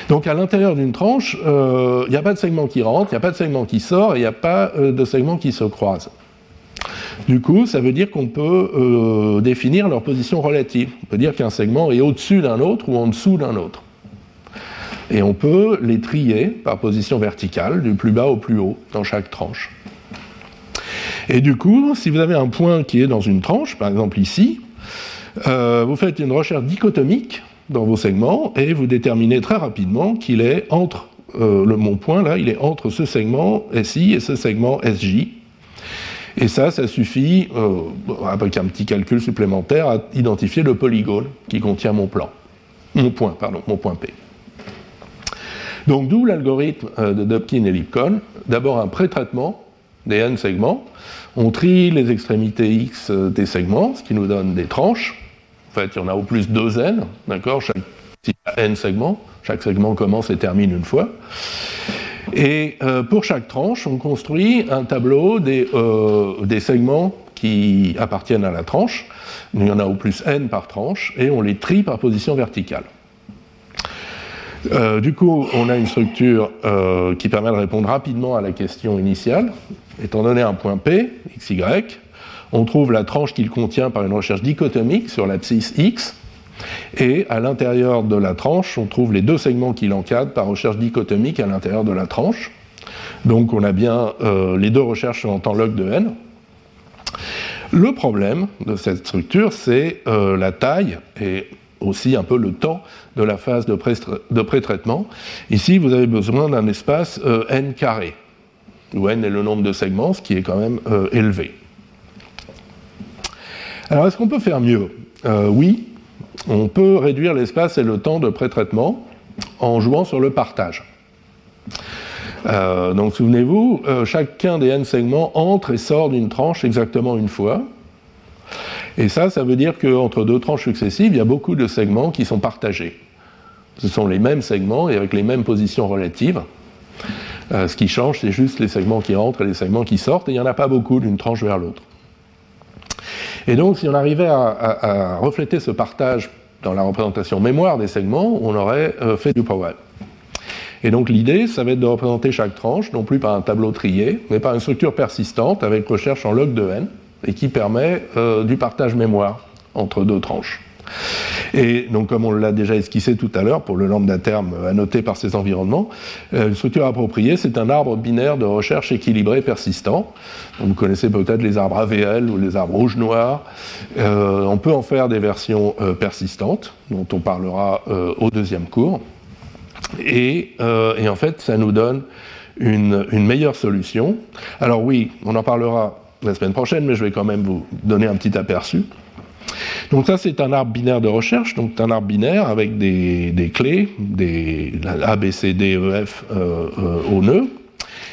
Donc à l'intérieur d'une tranche, euh, il n'y a pas de segment qui rentre, il n'y a pas de segment qui sort, il n'y a pas euh, de segment qui se croisent. Du coup, ça veut dire qu'on peut définir leur position relative. On peut dire qu'un segment est au-dessus d'un autre ou en dessous d'un autre. Et on peut les trier par position verticale, du plus bas au plus haut, dans chaque tranche. Et du coup, si vous avez un point qui est dans une tranche, par exemple ici, euh, vous faites une recherche dichotomique dans vos segments et vous déterminez très rapidement qu'il est entre le, mon point là, il est entre ce segment SI et ce segment SJ. Et ça, ça suffit, avec un petit calcul supplémentaire, à identifier le polygone qui contient mon plan. Mon point, pardon, mon point P. Donc d'où l'algorithme de Dobkin et Lipcon. D'abord un pré-traitement des n segments. On trie les extrémités x des segments, ce qui nous donne des tranches. En fait, il y en a au plus deux n, d'accord Chaque n segments, chaque segment commence et termine une fois. Et euh, pour chaque tranche, on construit un tableau des, euh, des, segments qui appartiennent à la tranche. Il y en a au plus n par tranche, et on les trie par position verticale. Euh, du coup, on a une structure qui permet de répondre rapidement à la question initiale. Étant donné un point P, xy, on trouve la tranche qu'il contient par une recherche dichotomique sur l'abscisse x, et à l'intérieur de la tranche, on trouve les deux segments qui l'encadrent par recherche dichotomique à l'intérieur de la tranche. Donc on a bien euh, les deux recherches en temps log de n. Le problème de cette structure, c'est euh, la taille et aussi un peu le temps de la phase de pré-traitement. Ici, vous avez besoin d'un espace euh, n carré, où n est le nombre de segments, ce qui est quand même élevé. Alors, est-ce qu'on peut faire mieux? Oui, on peut réduire l'espace et le temps de pré-traitement en jouant sur le partage. Euh, donc souvenez-vous, euh, chacun des n segments entre et sort d'une tranche exactement une fois. Et ça, ça veut dire qu'entre deux tranches successives, il y a beaucoup de segments qui sont partagés. Ce sont les mêmes segments et avec les mêmes positions relatives. Euh, ce qui change, c'est juste les segments qui entrent et les segments qui sortent, et il n'y en a pas beaucoup d'une tranche vers l'autre. Et donc, si on arrivait à, refléter ce partage dans la représentation mémoire des segments, on aurait euh, fait du power. Et donc l'idée, ça va être de représenter chaque tranche, non plus par un tableau trié, mais par une structure persistante avec recherche en log de n, et qui permet euh, du partage mémoire entre deux tranches. Et donc, comme on l'a déjà esquissé tout à l'heure, pour le lambda terme annoté par ces environnements, euh, une structure appropriée, c'est un arbre binaire de recherche équilibré persistant. vous connaissez peut-être les arbres AVL ou les arbres rouge-noir. Euh, on peut en faire des versions euh, persistantes, dont on parlera au deuxième cours. Et, en fait, ça nous donne une meilleure solution. Alors oui, on en parlera la semaine prochaine, mais je vais quand même vous donner un petit aperçu. Donc ça, c'est un arbre binaire de recherche, donc un arbre binaire avec des, clés, des A, B, C, D, E, F euh, euh, au nœud.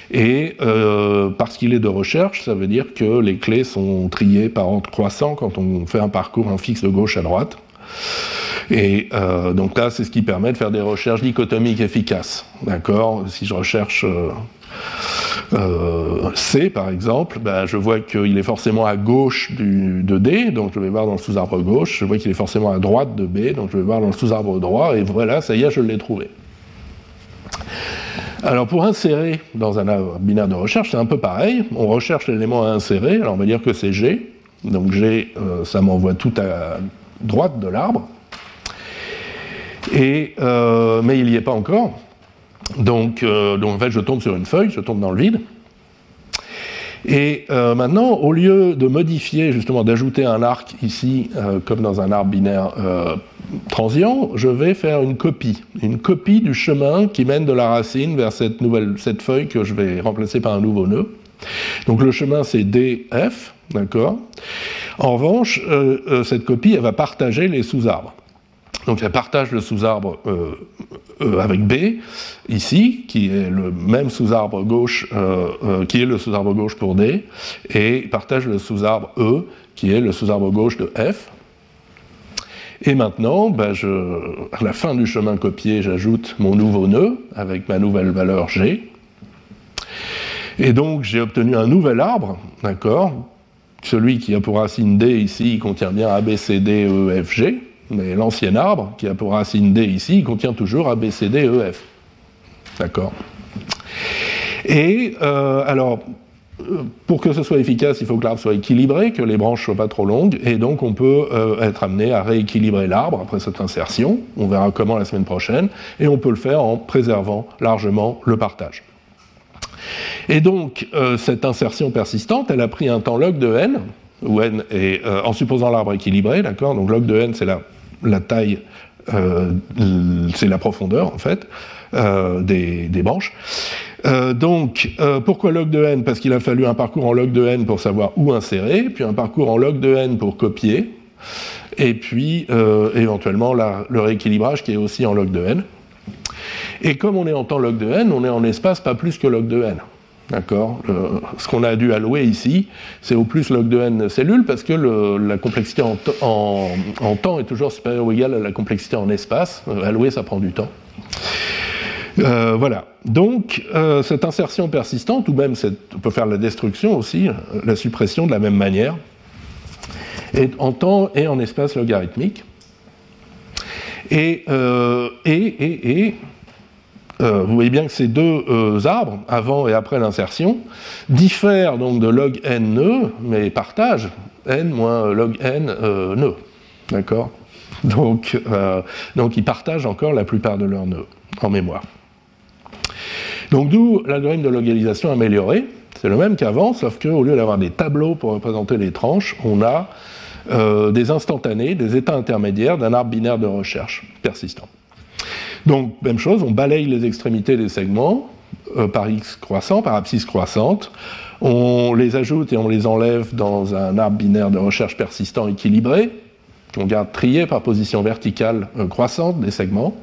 Et euh, parce qu'il est de recherche, ça veut dire que les clés sont triées par ordre croissant quand on fait un parcours en fixe de gauche à droite. Et donc là, c'est ce qui permet de faire des recherches dichotomiques efficaces. D'accord? Si je recherche euh, C, par exemple, ben, je vois qu'il est forcément à gauche de D, donc je vais voir dans le sous-arbre gauche. Je vois qu'il est forcément à droite de B, donc je vais voir dans le sous-arbre droit, et voilà, ça y est, je l'ai trouvé. Alors pour insérer dans un arbre binaire de recherche, c'est un peu pareil. On recherche l'élément à insérer, alors on va dire que c'est G. Donc G, euh, ça m'envoie tout à droite de l'arbre. Et, euh, mais il n'y est pas encore. Donc, euh, donc, en fait, je tombe sur une feuille, je tombe dans le vide. Et euh, maintenant, au lieu de modifier, justement, d'ajouter un arc ici, euh, comme dans un arbre binaire transient, je vais faire une copie, une copie du chemin qui mène de la racine vers cette, nouvelle, cette feuille que je vais remplacer par un nouveau nœud. Donc le chemin c'est DF, d'accord? En revanche, cette copie, elle va partager les sous-arbres. Donc elle partage le sous-arbre euh, avec B, ici, qui est le même sous-arbre gauche, euh, qui est le sous-arbre gauche pour D, et partage le sous-arbre E, qui est le sous-arbre gauche de F. Et maintenant, ben, à la fin du chemin copié, j'ajoute mon nouveau nœud avec ma nouvelle valeur G. Et donc j'ai obtenu un nouvel arbre, d'accord? Celui qui a pour racine D ici, il contient bien A, B, C, D, E, F, G. Mais l'ancien arbre, qui a pour racine D ici, il contient toujours A, B, C, D, E, F. D'accord Et euh, alors, euh, pour que ce soit efficace, il faut que l'arbre soit équilibré, que les branches ne soient pas trop longues, et donc on peut euh, être amené à rééquilibrer l'arbre après cette insertion. On verra comment la semaine prochaine, et on peut le faire en préservant largement le partage. Et donc, cette insertion persistante, elle a pris un temps log de n, où n est, en supposant l'arbre équilibré, d'accord? Donc log de n, c'est la la taille, euh, c'est la profondeur en fait. des, branches. donc, pourquoi log de n? Parce qu'il a fallu un parcours en log de n pour savoir où insérer, puis un parcours en log de n pour copier, et puis éventuellement le rééquilibrage qui est aussi en log de n. Et comme on est en temps log de n, on est en espace pas plus que log de n. D'accord Ce qu'on a dû allouer ici, c'est au plus log de n cellules parce que la complexité en, temps est toujours supérieure ou égale à la complexité en espace. Euh, allouer, ça prend du temps. Euh, voilà. Donc, euh, cette insertion persistante, ou même on peut faire la destruction aussi, la suppression de la même manière, est en temps et en espace logarithmique. Et, et, et, et euh, vous voyez bien que ces deux euh, arbres, avant et après l'insertion, diffèrent donc de log n nœuds, mais partagent n moins log n euh, nœuds. D'accord? Donc, donc ils partagent encore la plupart de leurs nœuds en mémoire. Donc d'où l'algorithme de localisation amélioré. C'est le même qu'avant, sauf qu'au lieu d'avoir des tableaux pour représenter les tranches, on a des instantanés, des états intermédiaires d'un arbre binaire de recherche persistant. Donc, même chose, on balaye les extrémités des segments euh, par x croissant, par abscisse croissante. On les ajoute et on les enlève dans un arbre binaire de recherche persistant équilibré, qu'on garde trié par position verticale euh, croissante des segments.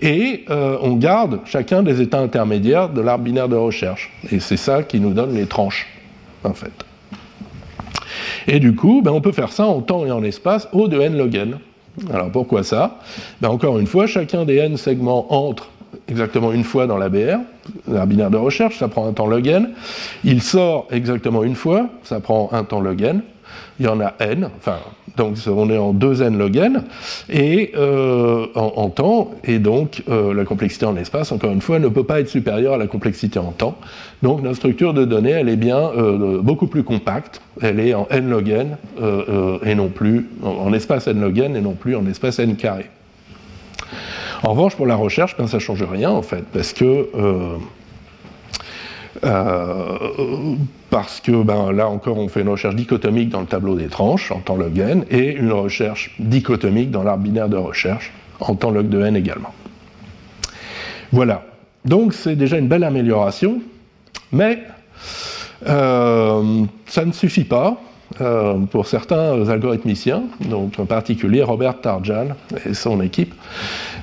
Et euh, on garde chacun des états intermédiaires de l'arbre binaire de recherche. Et c'est ça qui nous donne les tranches, en fait. Et du coup, ben, on peut faire ça en temps et en espace, O de n log n. Alors pourquoi ça? Ben Encore une fois, chacun des n segments entre exactement une fois dans la BR, la binaire de recherche, ça prend un temps log n. Il sort exactement une fois, ça prend un temps log n. Il y en a n, enfin donc on est en 2n log n, et euh, en, temps, et donc euh, la complexité en espace, encore une fois, ne peut pas être supérieure à la complexité en temps. Donc notre structure de données, elle est bien euh, beaucoup plus compacte, elle est en n log n, et non plus en, espace n log n, et non plus en espace n carré. En revanche, pour la recherche, ben, ça ne change rien en fait, parce que euh, parce que ben, là encore, on fait une recherche dichotomique dans le tableau des tranches en temps log n et une recherche dichotomique dans l'arbre binaire de recherche en temps log de n également. Voilà. Donc c'est déjà une belle amélioration, mais euh, ça ne suffit pas. Euh, pour certains algorithmiciens, donc en particulier Robert Tarjan et son équipe,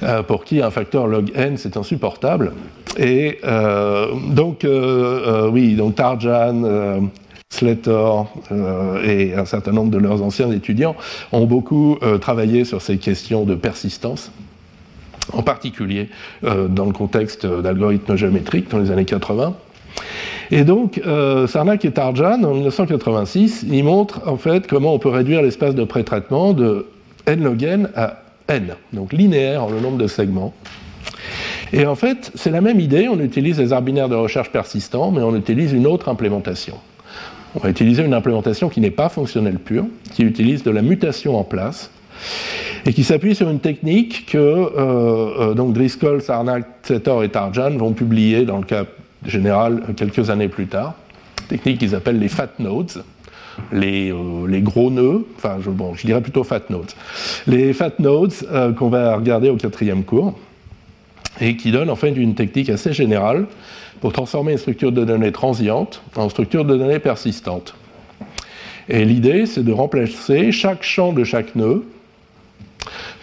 euh, pour qui un facteur log n c'est insupportable. Et euh, donc, oui, donc Tarjan, Slater et un certain nombre de leurs anciens étudiants ont beaucoup travaillé sur ces questions de persistance en particulier dans le contexte d'algorithmes géométriques dans les années 80. Et donc, euh, Sarnak et Tarjan, en 1986, ils montrent en fait comment on peut réduire l'espace de pré-traitement de n log n à n, donc linéaire en le nombre de segments. Et en fait, c'est la même idée, on utilise les arbres binaires de recherche persistants, mais on utilise une autre implémentation. On va utiliser une implémentation qui n'est pas fonctionnelle pure, qui utilise de la mutation en place, et qui s'appuie sur une technique que euh, euh, donc Driscoll, Sarnak, Setor et Tarjan vont publier dans le cas général quelques années plus tard. Technique qu'ils appellent les fat nodes, les, euh, les, gros nœuds, enfin je, bon, je dirais plutôt fat nodes. Les fat nodes euh, qu'on va regarder au quatrième cours et qui donnent en fait une technique assez générale pour transformer une structure de données transiente en structure de données persistante. Et l'idée, c'est de remplacer chaque champ de chaque nœud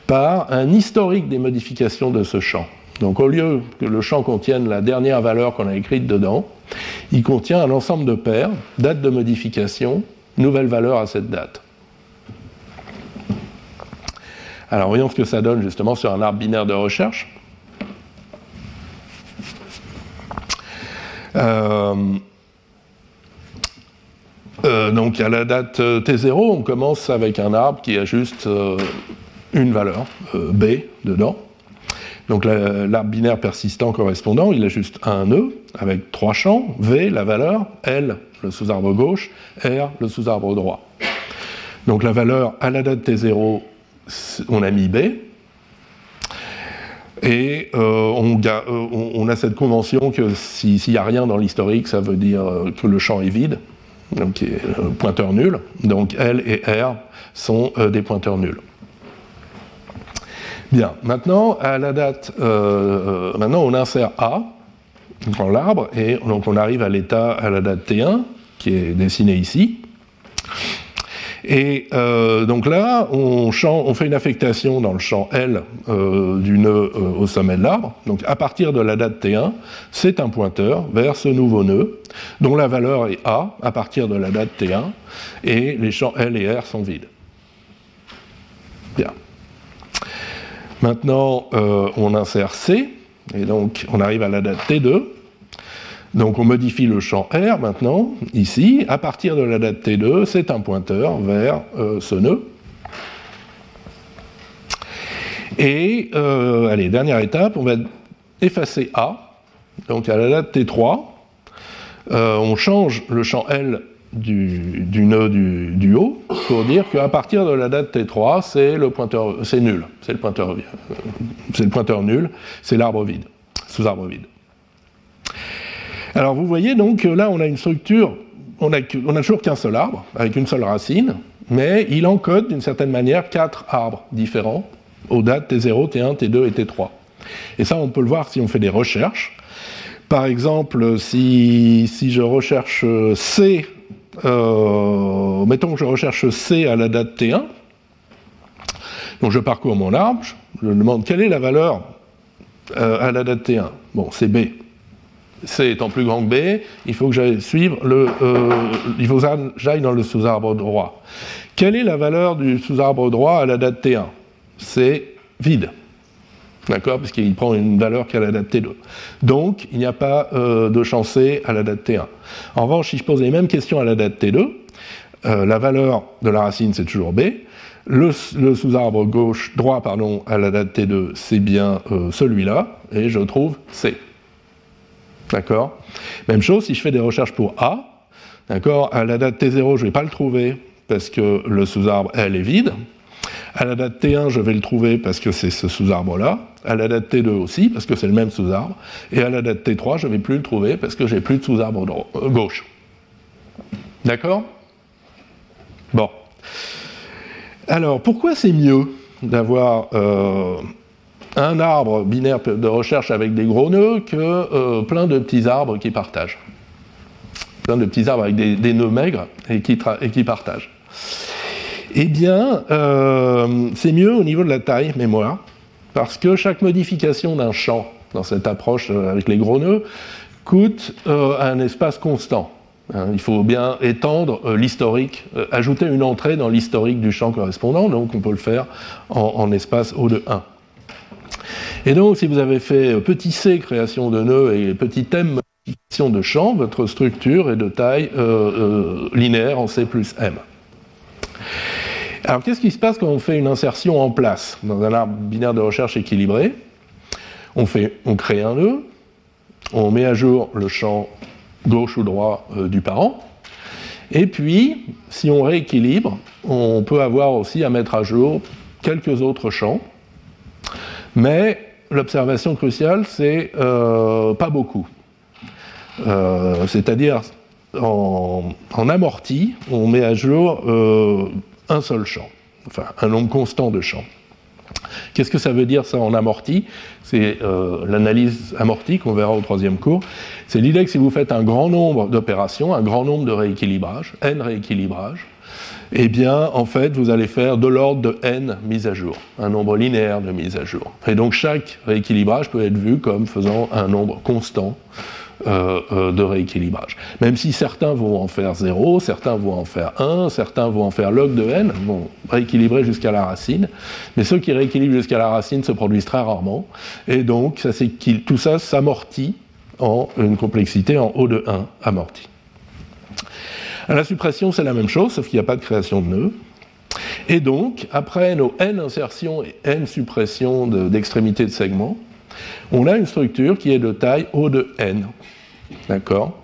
par un historique des modifications de ce champ. Donc au lieu que le champ contienne la dernière valeur qu'on a écrite dedans, il contient un ensemble de paires, date de modification, nouvelle valeur à cette date. Alors voyons ce que ça donne justement sur un arbre binaire de recherche. Euh, euh, donc à la date T0, on commence avec un arbre qui a juste euh, une valeur, B, dedans. Donc l'arbre binaire persistant correspondant, il a juste un nœud avec trois champs, V, la valeur, L, le sous-arbre gauche, R, le sous-arbre droit. Donc la valeur à la date T0, on a mis B. Et euh, euh, on, a cette convention que s'il n'y a rien dans l'historique, ça veut dire euh, que le champ est vide, donc pointeur nul. Donc L et R sont des pointeurs nuls. Bien, maintenant, à la date, euh, maintenant on insère A dans l'arbre, et donc on arrive à l'état, à la date T1, qui est dessinée ici. Et euh, donc là, on, fait une affectation dans le champ L euh, du nœud euh, au sommet de l'arbre. Donc à partir de la date T1, c'est un pointeur vers ce nouveau nœud, dont la valeur est A à partir de la date T1, et les champs L et R sont vides. Bien. Maintenant, on insère C, et donc on arrive à la date T2. Donc on modifie le champ R maintenant, ici, à partir de la date T2, c'est un pointeur vers euh, ce nœud. Et, euh, allez, dernière étape, on va effacer A, donc à la date T3, euh, on change le champ L du, nœud du, haut pour dire qu'à partir de la date T3, c'est le pointeur, c'est nul, c'est le pointeur, c'est le pointeur nul, c'est l'arbre vide, sous arbre vide. Alors vous voyez donc là on a une structure, on a, toujours qu'un seul arbre avec une seule racine, mais il encode d'une certaine manière quatre arbres différents aux dates T0, T1, T2 et T3. Et ça on peut le voir si on fait des recherches. Par exemple, si, je recherche C, euh, mettons que je recherche C à la date T1, donc je parcours mon arbre, je demande quelle est la valeur euh, à la date T1. Bon, c'est B. C étant plus grand que B, il faut que j'aille suivre le, euh, il faut que j'aille dans le sous-arbre droit. Quelle est la valeur du sous-arbre droit à la date T1 C'est vide. D'accord Puisqu'il prend une valeur date T2. Donc, il n'y a pas euh, de champ C à la date T1. En revanche, si je pose les mêmes questions à la date T2, euh, la valeur de la racine, c'est toujours B. Le, sous-arbre gauche, droit, pardon, à la date T2, c'est bien celui-là, et je trouve C. D'accord? Même chose, si je fais des recherches pour A, d'accord, à la date T0, je ne vais pas le trouver parce que le sous-arbre L est vide. À la date T1, je vais le trouver parce que c'est ce sous-arbre-là. À la date T2 aussi, parce que c'est le même sous-arbre. Et à la date T3, je ne vais plus le trouver parce que j'ai plus de sous-arbre euh, gauche. D'accord? Bon. Alors, pourquoi c'est mieux d'avoir euh, un arbre binaire de recherche avec des gros nœuds que euh, plein de petits arbres qui partagent? Plein de petits arbres avec des, nœuds maigres et qui partagent. Eh bien, euh, c'est mieux au niveau de la taille mémoire, parce que chaque modification d'un champ dans cette approche euh, avec les gros nœuds coûte un espace constant. Hein, il faut bien étendre l'historique, ajouter une entrée dans l'historique du champ correspondant, donc on peut le faire en, en espace O de 1. Et donc, si vous avez fait euh, petit c, création de nœuds, et petit m, modification de champ, votre structure est de taille euh, euh, linéaire en C plus M. Alors, qu'est-ce qui se passe quand on fait une insertion en place dans un arbre binaire de recherche équilibré? On, fait, on crée un nœud, on met à jour le champ gauche ou droit du parent, et puis, si on rééquilibre, on peut avoir aussi à mettre à jour quelques autres champs, mais l'observation cruciale, c'est euh, pas beaucoup. Euh, c'est-à-dire, en, amorti, on met à jour euh, un seul champ, enfin un nombre constant de champs. Qu'est-ce que ça veut dire ça en amorti? C'est l'analyse amortie qu'on verra au troisième cours. C'est l'idée que si vous faites un grand nombre d'opérations, un grand nombre de rééquilibrages, n rééquilibrages, eh bien, en fait, vous allez faire de l'ordre de n mises à jour, un nombre linéaire de mises à jour. Et donc, chaque rééquilibrage peut être vu comme faisant un nombre constant euh, euh, de rééquilibrage. Même si certains vont en faire 0, certains vont en faire 1, certains vont en faire log de n, vont rééquilibrer jusqu'à la racine, mais ceux qui rééquilibrent jusqu'à la racine se produisent très rarement, et donc tout ça s'amortit en une complexité en O de 1 amortie. La suppression, c'est la même chose, sauf qu'il n'y a pas de création de nœuds. Et donc, après nos n insertions et n suppressions d'extrémités de, segments, on a une structure qui est de taille O de n. D'accord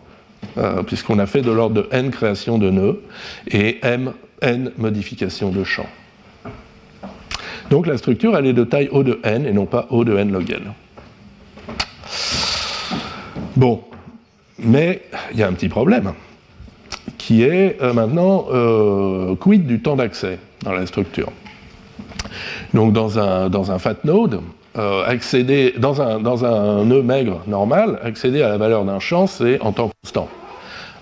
euh, Puisqu'on a fait de l'ordre de n création de nœuds et m, n modification de champs. Donc la structure, elle est de taille O de n et non pas O de n log n. Bon, mais il y a un petit problème qui est euh, maintenant euh, quid du temps d'accès dans la structure? Donc dans un, dans un fat node, accéder, dans un, dans un nœud maigre normal, accéder à la valeur d'un champ, c'est en temps constant.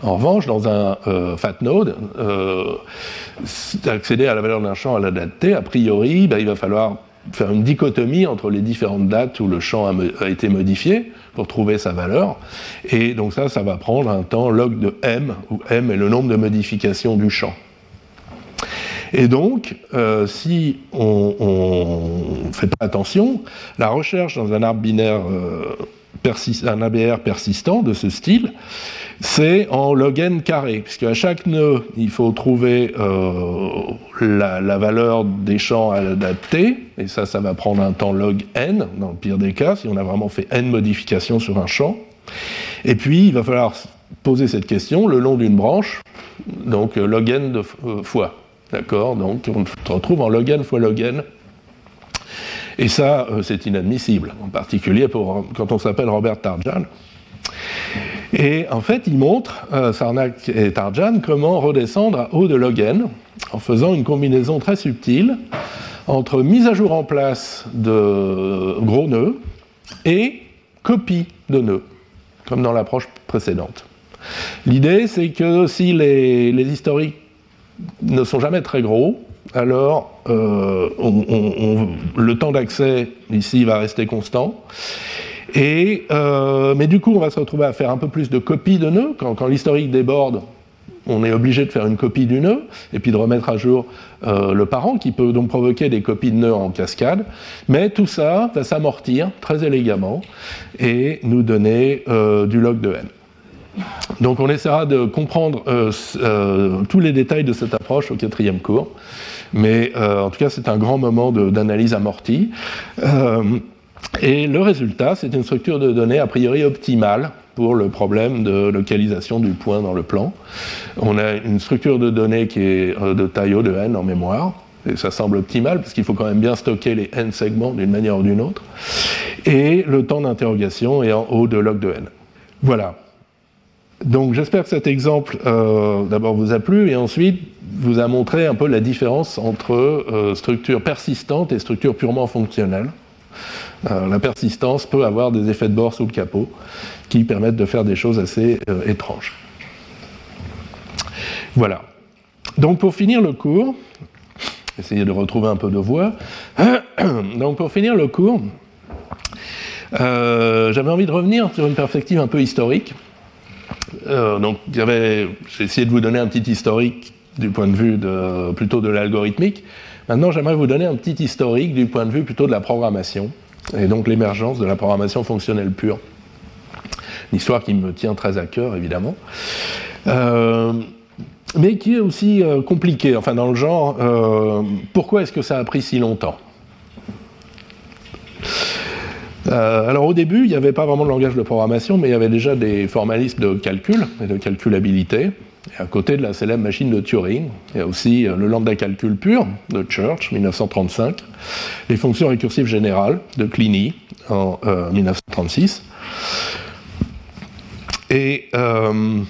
En revanche, dans un fat node, accéder à la valeur d'un champ à la date t, a priori, ben, il va falloir faire une dichotomie entre les différentes dates où le champ a, été modifié pour trouver sa valeur. Et donc ça, ça va prendre un temps log de m, où m est le nombre de modifications du champ. Et donc, euh, si on ne fait pas attention, la recherche dans un arbre binaire, euh, un ABR persistant de ce style, c'est en log n carré, puisque à chaque nœud, il faut trouver euh, la, valeur des champs à la date t, et ça, ça va prendre un temps log n, dans le pire des cas, si on a vraiment fait n modifications sur un champ. Et puis, il va falloir poser cette question le long d'une branche, donc log n de fois. D'accord Donc, on se retrouve en log n fois log n. Et ça, c'est inadmissible, en particulier pour, quand on s'appelle Robert Tarjan. Et en fait, il montre, euh, Sarnak et Tarjan, comment redescendre à haut de log n en faisant une combinaison très subtile entre mise à jour en place de gros nœuds et copie de nœuds, comme dans l'approche précédente. L'idée, c'est que si les, historiques ne sont jamais très gros, alors euh, le temps d'accès ici va rester constant. Et, euh, mais du coup, on va se retrouver à faire un peu plus de copies de nœuds. Quand, l'historique déborde, on est obligé de faire une copie du nœud et puis de remettre à jour euh, le parent qui peut donc provoquer des copies de nœuds en cascade. Mais tout ça va s'amortir très élégamment et nous donner du log de n. Donc on essaiera de comprendre tous les détails de cette approche au quatrième cours. Mais en tout cas, c'est un grand moment d'analyse amortie. Et le résultat, c'est une structure de données a priori optimale pour le problème de localisation du point dans le plan. On a une structure de données qui est euh, de taille O de n en mémoire, et ça semble optimal parce qu'il faut quand même bien stocker les n segments d'une manière ou d'une autre. Et le temps d'interrogation est en O de log de n. Voilà. Donc j'espère que cet exemple euh, d'abord vous a plu et ensuite vous a montré un peu la différence entre euh, structure persistante et structure purement fonctionnelle. Euh, la persistance peut avoir des effets de bord sous le capot qui permettent de faire des choses assez étranges. Voilà. Donc pour finir le cours, essayez de retrouver un peu de voix. (coughs) Donc pour finir le cours, j'avais envie de revenir sur une perspective un peu historique. Donc j'ai essayé de vous donner un petit historique du point de vue de, plutôt de l'algorithmique. Maintenant, j'aimerais vous donner un petit historique du point de vue plutôt de la programmation et donc l'émergence de la programmation fonctionnelle pure. Une histoire qui me tient très à cœur, évidemment. Euh, mais qui est aussi euh, compliquée, enfin dans le genre, euh, pourquoi est-ce que ça a pris si longtemps? Alors au début, il n'y avait pas vraiment de langage de programmation, mais il y avait déjà des formalismes de calcul et de calculabilité. À côté de la célèbre machine de Turing, il y a aussi euh, le lambda calcul pur de Church, 1935, les fonctions récursives générales de Kleene en 1936. Euh, et euh,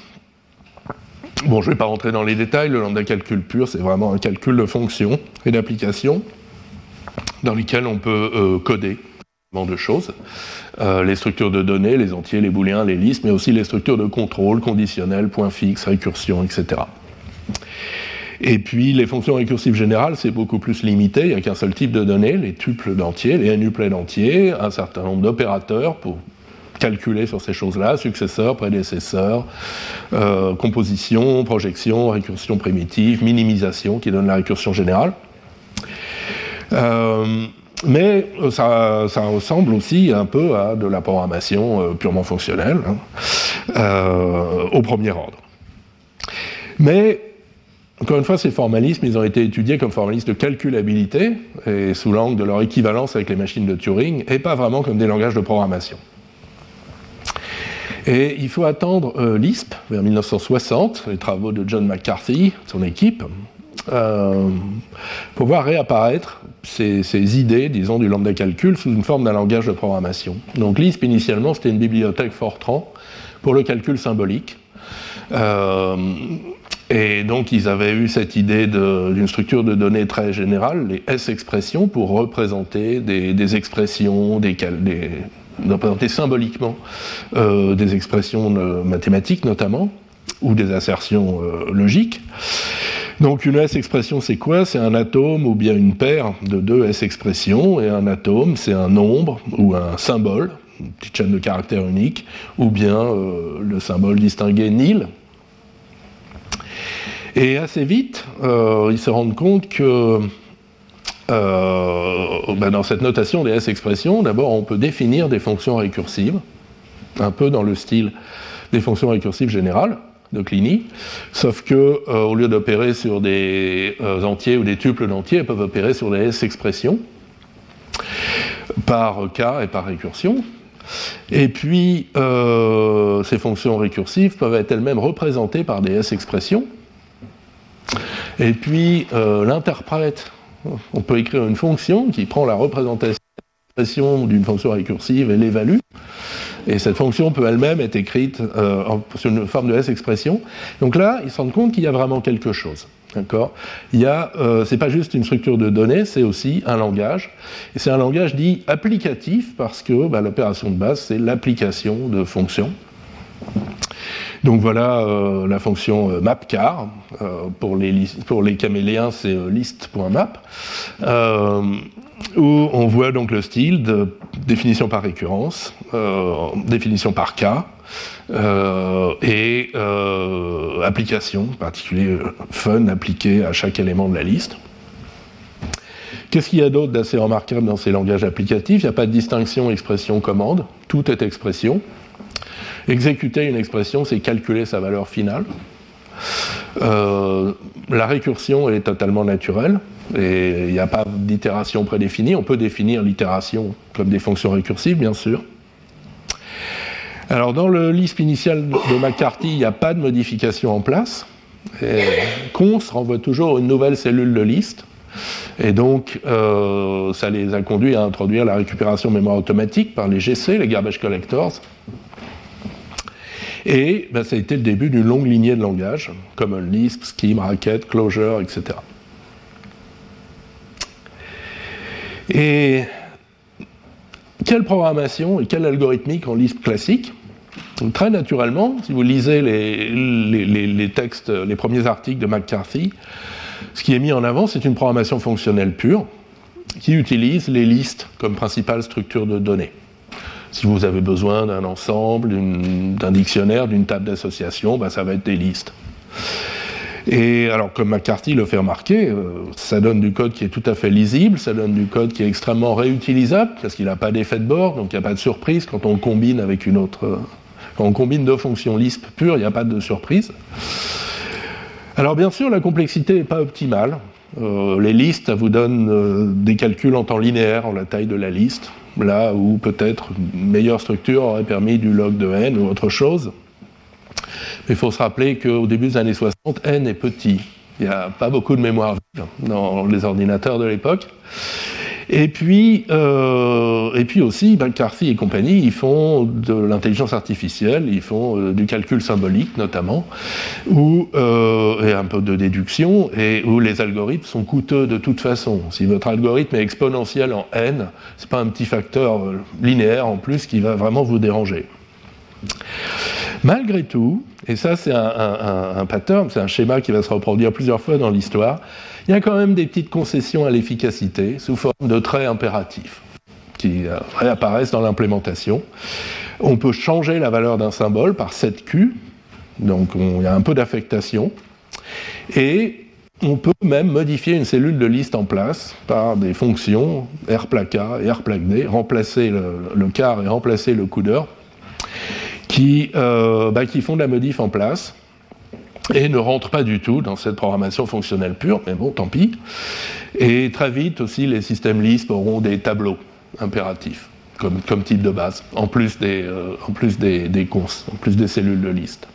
bon, je ne vais pas rentrer dans les détails, le lambda calcul pur, c'est vraiment un calcul de fonctions et d'applications dans lesquelles on peut coder de choses. Euh, les structures de données, les entiers, les booléens, les listes, mais aussi les structures de contrôle, conditionnel, point fixe, récursion, etc. Et puis les fonctions récursives générales, c'est beaucoup plus limité, il n'y a qu'un seul type de données, les tuples d'entiers, les nuplets d'entiers, un certain nombre d'opérateurs pour calculer sur ces choses-là, successeurs, prédécesseurs, euh, composition, projection, récursion primitive, minimisation qui donne la récursion générale. Euh, mais euh, ça, ressemble aussi un peu à de la programmation euh, purement fonctionnelle, hein, euh, au premier ordre. Mais, encore une fois, ces formalismes, ils ont été étudiés comme formalismes de calculabilité, et sous l'angle de leur équivalence avec les machines de Turing, et pas vraiment comme des langages de programmation. Et il faut attendre Lisp, vers 1960, les travaux de John McCarthy, son équipe, euh, pour voir réapparaître ces, idées, disons, du lambda calcul sous une forme d'un langage de programmation. Donc Lisp, initialement, c'était une bibliothèque Fortran pour le calcul symbolique. Euh, Et donc ils avaient eu cette idée d'une structure de données très générale, les S-expressions, pour représenter des, expressions, des, représenter symboliquement euh, des expressions mathématiques notamment, ou des assertions logiques. Donc une S-expression c'est quoi? C'est un atome ou bien une paire de deux S-expressions, et un atome c'est un nombre ou un symbole, une petite chaîne de caractères unique, ou bien euh, le symbole distingué nil. Et assez vite, ils se rendent compte que euh, ben, dans cette notation des S-expressions, d'abord on peut définir des fonctions récursives, un peu dans le style des fonctions récursives générales de Clini, sauf que euh, au lieu d'opérer sur des euh, entiers ou des tuples d'entiers, elles peuvent opérer sur des S-expressions par cas et par récursion. Et puis, ces fonctions récursives peuvent être elles-mêmes représentées par des S-expressions. Et puis, l'interprète on peut écrire une fonction qui prend la représentation d'une fonction récursive et l'évalue. Et cette fonction peut elle-même être écrite euh, sur une forme de S-expression. Donc là, ils se rendent compte qu'il y a vraiment quelque chose. D'accord? Il y a, euh, c'est pas juste une structure de données, c'est aussi un langage. Et c'est un langage dit applicatif parce que bah, l'opération de base, c'est l'application de fonctions. Donc voilà euh, la fonction euh, mapcar. Euh, pour, les, pour caméléens, c'est list.map. où on voit donc le style de définition par récurrence, définition par cas, et application, en particulier fun appliqué à chaque élément de la liste. Qu'est-ce qu'il y a d'autre d'assez remarquable dans ces langages applicatifs? Il n'y a pas de distinction expression-commande, tout est expression. Exécuter une expression, c'est calculer sa valeur finale. Euh, la récursion est totalement naturelle et il n'y a pas d'itération prédéfinie. On peut définir l'itération comme des fonctions récursives, bien sûr. Alors, dans le Lisp initial de McCarthy, il n'y a pas de modification en place. Cons renvoie toujours une nouvelle cellule de liste. Et donc, euh, ça les a conduits à introduire la récupération mémoire automatique par les GC, les garbage collectors, et ben, ça a été le début d'une longue lignée de langages, comme Lisp, Scheme, Racket, Clojure, etc. Et quelle programmation et quelle algorithmique en Lisp classique? Très naturellement, si vous lisez les, les, textes, les premiers articles de McCarthy, ce qui est mis en avant, c'est une programmation fonctionnelle pure qui utilise les listes comme principale structure de données. Si vous avez besoin d'un ensemble, d'un dictionnaire, d'une table d'association, ben, ça va être des listes. Et alors, comme McCarthy le fait remarquer, euh, ça donne du code qui est tout à fait lisible, ça donne du code qui est extrêmement réutilisable, parce qu'il n'a pas d'effet de bord, donc il n'y a pas de surprise quand on combine avec une autre. Euh, quand on combine deux fonctions Lisp pures, il n'y a pas de surprise. Alors, bien sûr, la complexité n'est pas optimale. Euh, les listes, ça vous donne des calculs en temps linéaire en la taille de la liste là où peut-être une meilleure structure aurait permis du log de n ou autre chose. Mais il faut se rappeler qu'au début des années 60, n est petit. Il n'y a pas beaucoup de mémoire vive dans les ordinateurs de l'époque. Et puis, euh, et puis aussi, McCarthy et compagnie, ils font de l'intelligence artificielle, ils font euh, du calcul symbolique notamment, euh, et un peu de déduction, et où les algorithmes sont coûteux de toute façon. Si votre algorithme est exponentiel en n, c'est pas un petit facteur linéaire en plus qui va vraiment vous déranger. Malgré tout, et ça c'est un pattern, c'est un schéma qui va se reproduire plusieurs fois dans l'histoire, il y a quand même des petites concessions à l'efficacité sous forme de traits impératifs qui euh, réapparaissent dans l'implémentation. On peut changer la valeur d'un symbole par 7Q, donc il y a un peu d'affectation, et on peut même modifier une cellule de liste en place par des fonctions rplaca et rplacd, remplacer le, car et remplacer le coudeur, qui, euh, bah, qui font de la modif en place et ne rentre pas du tout dans cette programmation fonctionnelle pure, mais bon, tant pis. Et très vite aussi, les systèmes Lisp auront des tableaux impératifs comme, type de base, en plus des, euh, en plus des, cons, en plus des cellules de liste.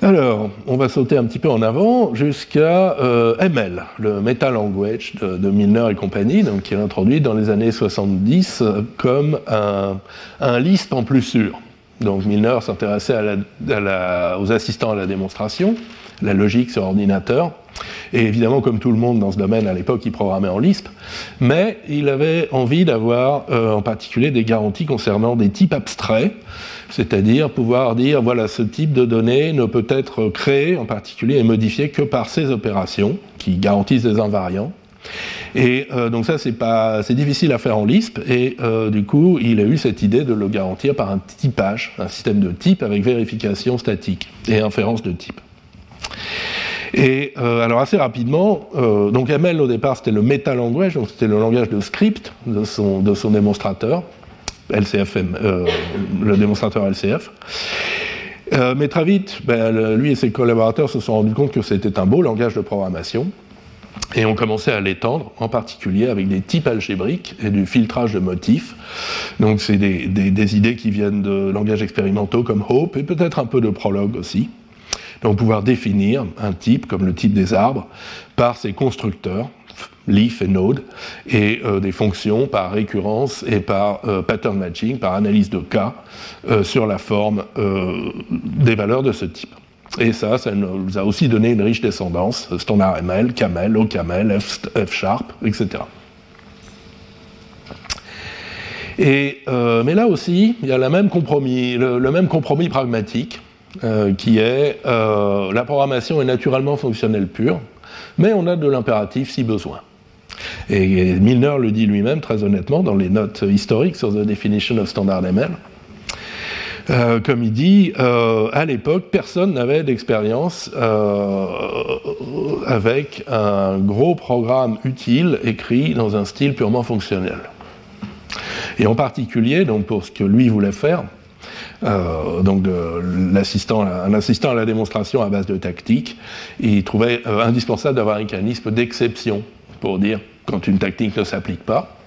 Alors, on va sauter un petit peu en avant jusqu'à euh, ML, le Meta Language de, Milner et compagnie, donc, qui est introduit dans les années 70 comme un, un Lisp en plus sûr. Donc Milner s'intéressait aux assistants à la démonstration, la logique sur ordinateur. Et évidemment, comme tout le monde dans ce domaine à l'époque, il programmait en Lisp. Mais il avait envie d'avoir euh, en particulier des garanties concernant des types abstraits, c'est-à-dire pouvoir dire, voilà, ce type de données ne peut être créé en particulier et modifié que par ces opérations qui garantissent des invariants. Et euh, donc ça, c'est pas, c'est difficile à faire en Lisp. Et euh, du coup, il a eu cette idée de le garantir par un typage, un système de type avec vérification statique et inférence de type. Et euh, alors assez rapidement, donc ML au départ c'était le meta language, donc c'était le langage de script de son, de son démonstrateur, LCFM, le démonstrateur LCF. mais très vite, ben, lui et ses collaborateurs se sont rendus compte que c'était un beau langage de programmation et on commençait à l'étendre, en particulier avec des types algébriques et du filtrage de motifs. Donc c'est des, idées qui viennent de langages expérimentaux comme Hope et peut-être un peu de Prolog aussi. Donc pouvoir définir un type comme le type des arbres par ses constructeurs, leaf et node, et euh, des fonctions par récurrence et par euh, pattern matching, par analyse de cas euh, sur la forme des valeurs de ce type. Et ça, ça nous a aussi donné une riche descendance, standard ML, Camel, OCaml, F, F Sharp, etc. Et, euh, mais là aussi, il y a le même compromis, le, même compromis pragmatique, euh, qui est euh, la programmation est naturellement fonctionnelle pure, mais on a de l'impératif si besoin. Et Milner le dit lui-même très honnêtement dans les notes historiques sur The Definition of Standard ML. Euh, comme il dit, euh, à l'époque, personne n'avait d'expérience euh, avec un gros programme utile écrit dans un style purement fonctionnel. Et en particulier, donc pour ce que lui voulait faire, donc un assistant à la démonstration à base de tactique, il trouvait indispensable d'avoir un mécanisme d'exception pour dire quand une tactique ne s'applique pas.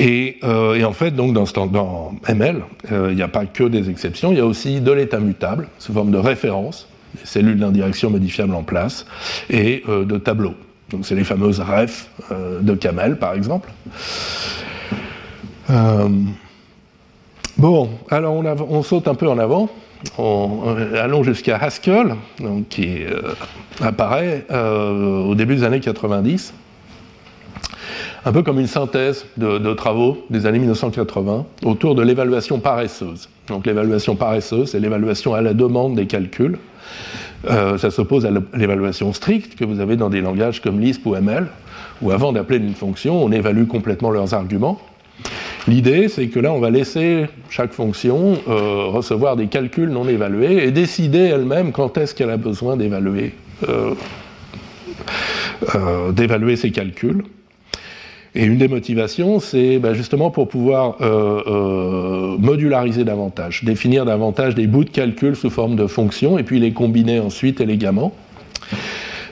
Euh, et, en fait, donc dans, ML, euh, il n'y a pas que des exceptions, il y a aussi de l'état mutable, sous forme de référence, des cellules d'indirection modifiables en place, et euh, de tableaux. Donc c'est les fameuses ref de Camel, par exemple. bon, alors on, on, saute un peu en avant. allons jusqu'à Haskell, donc, qui apparaît au début des années 90 un peu comme une synthèse de, travaux des années 1980 autour de l'évaluation paresseuse. Donc l'évaluation paresseuse, c'est l'évaluation à la demande des calculs. Euh, ça s'oppose à l'évaluation stricte que vous avez dans des langages comme Lisp ou ML, où avant d'appeler une fonction, on évalue complètement leurs arguments. L'idée, c'est que là, on va laisser chaque fonction euh, recevoir des calculs non évalués et décider elle-même quand est-ce qu'elle a besoin d'évaluer euh, ces calculs. Et une des motivations, c'est bah, justement pour pouvoir euh, euh, modulariser davantage, définir davantage des bouts de calcul sous forme de fonctions et puis les combiner ensuite élégamment.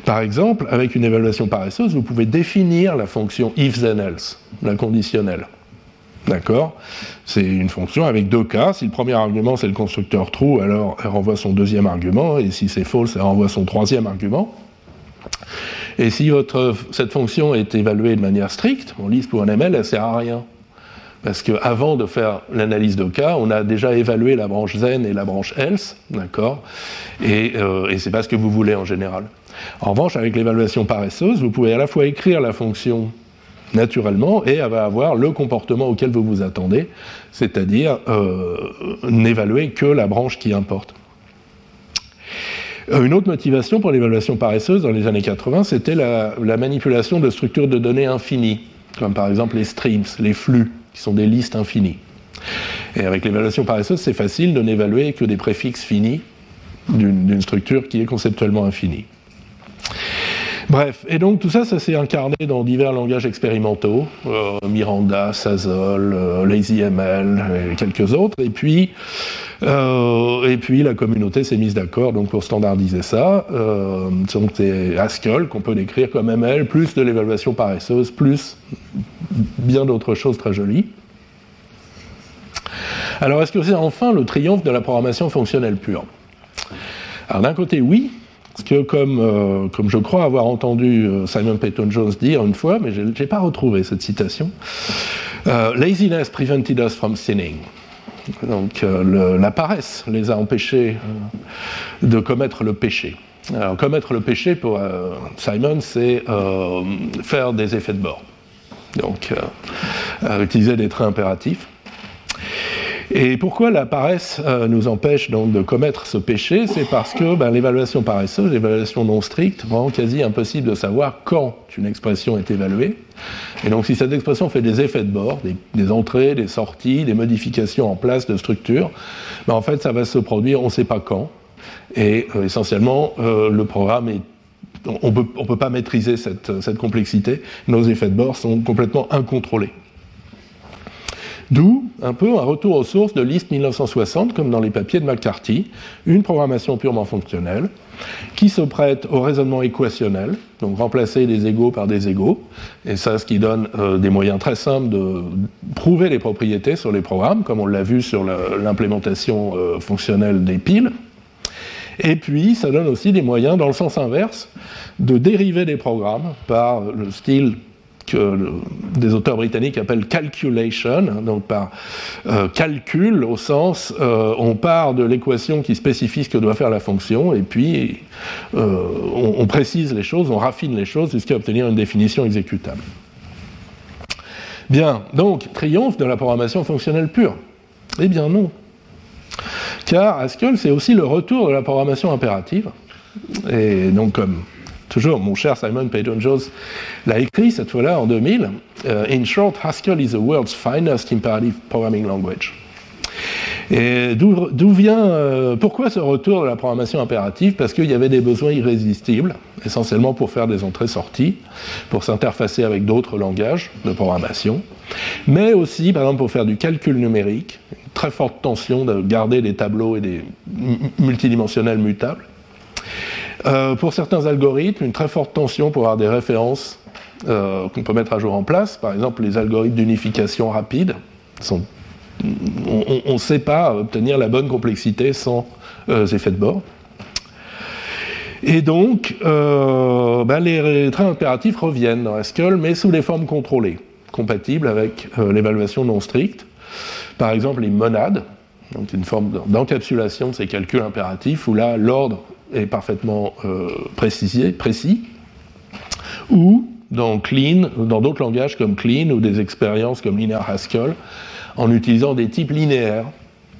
Par exemple, avec une évaluation paresseuse, vous pouvez définir la fonction if then else, la conditionnelle. D'accord? C'est une fonction avec deux cas. Si le premier argument c'est le constructeur true, alors elle renvoie son deuxième argument, et si c'est false, elle renvoie son troisième argument. Et si cette fonction est évaluée de manière stricte, en Lisp ou en ML, elle ne sert à rien. Parce qu'avant de faire l'analyse de cas, on a déjà évalué la branche then et la branche else, d'accord? Et, euh, et c'est pas ce que vous voulez en général. En revanche, avec l'évaluation paresseuse, vous pouvez à la fois écrire la fonction naturellement et elle va avoir le comportement auquel vous vous attendez, c'est-à-dire euh, n'évaluer que la branche qui importe. Euh, une autre motivation pour l'évaluation paresseuse dans les années 80, c'était la, manipulation de structures de données infinies, comme par exemple les streams, les flux, qui sont des listes infinies. Et avec l'évaluation paresseuse, c'est facile de n'évaluer que des préfixes finis d'une structure qui est conceptuellement infinie. Bref, et donc tout ça, ça s'est incarné dans divers langages expérimentaux, euh, Miranda, Sazol, euh, LazyML et quelques autres. Et puis, euh, et puis la communauté s'est mise d'accord pour standardiser ça. donc c'est Haskell qu'on peut décrire comme ML, plus de l'évaluation paresseuse, plus bien d'autres choses très jolies. Alors est-ce que c'est enfin le triomphe de la programmation fonctionnelle pure? Alors d'un côté oui, parce que comme, euh, comme je crois avoir entendu euh, Simon Peyton Jones dire une fois, mais je n'ai pas retrouvé cette citation, euh, Laziness prevented us from sinning. Donc la paresse les a empêchés de commettre le péché. Alors commettre le péché pour Simon, c'est faire des effets de bord. Donc utiliser des traits impératifs. Et pourquoi la paresse euh, nous empêche donc de commettre ce péché? C'est parce que ben, l'évaluation paresseuse, l'évaluation non stricte, rend quasi impossible de savoir quand une expression est évaluée. Et donc si cette expression fait des effets de bord, des, entrées, des sorties, des modifications en place de structure, ben, en fait ça va se produire on ne sait pas quand. Et euh, essentiellement, euh, le programme est on ne peut pas maîtriser cette, cette complexité. Nos effets de bord sont complètement incontrôlés. D'où un peu un retour aux sources de Lisp 1960, comme dans les papiers de McCarthy, une programmation purement fonctionnelle, qui se prête au raisonnement équationnel, donc remplacer des égaux par des égaux, et ça, ce qui donne euh, des moyens très simples de prouver les propriétés sur les programmes, comme on l'a vu sur l'implémentation euh, fonctionnelle des piles. Et puis, ça donne aussi des moyens, dans le sens inverse, de dériver des programmes par le style que des auteurs britanniques appellent calculation, donc par euh, calcul au sens euh, on part de l'équation qui spécifie ce que doit faire la fonction et puis euh, on, précise les choses, on raffine les choses jusqu'à obtenir une définition exécutable. Bien, donc triomphe de la programmation fonctionnelle pure Eh bien non. Car Haskell, c'est aussi le retour de la programmation impérative. Et donc, comme toujours, mon cher Simon Peyton-Jones l'a écrit cette fois-là en 2000. Euh, In short, Haskell is the world's finest imperative programming language. Et d'où vient, euh, pourquoi ce retour de la programmation impérative? Parce qu'il y avait des besoins irrésistibles, essentiellement pour faire des entrées-sorties, pour s'interfacer avec d'autres langages de programmation, mais aussi, par exemple, pour faire du calcul numérique, une très forte tension de garder des tableaux et des multidimensionnels mutables. Euh, pour certains algorithmes, une très forte tension pour avoir des références euh, qu'on peut mettre à jour en place. Par exemple, les algorithmes d'unification rapide on ne sait pas obtenir la bonne complexité sans euh, effets de bord. Et donc, ben, les traits impératifs reviennent dans Haskell, mais sous des formes contrôlées, compatibles avec l'évaluation non stricte. Par exemple, les monades, donc une forme d'encapsulation de ces calculs impératifs, où là, l'ordre est parfaitement euh, précisé, précis, ou dans Clean, dans d'autres langages comme Clean ou des expériences comme Linear Haskell, en utilisant des types linéaires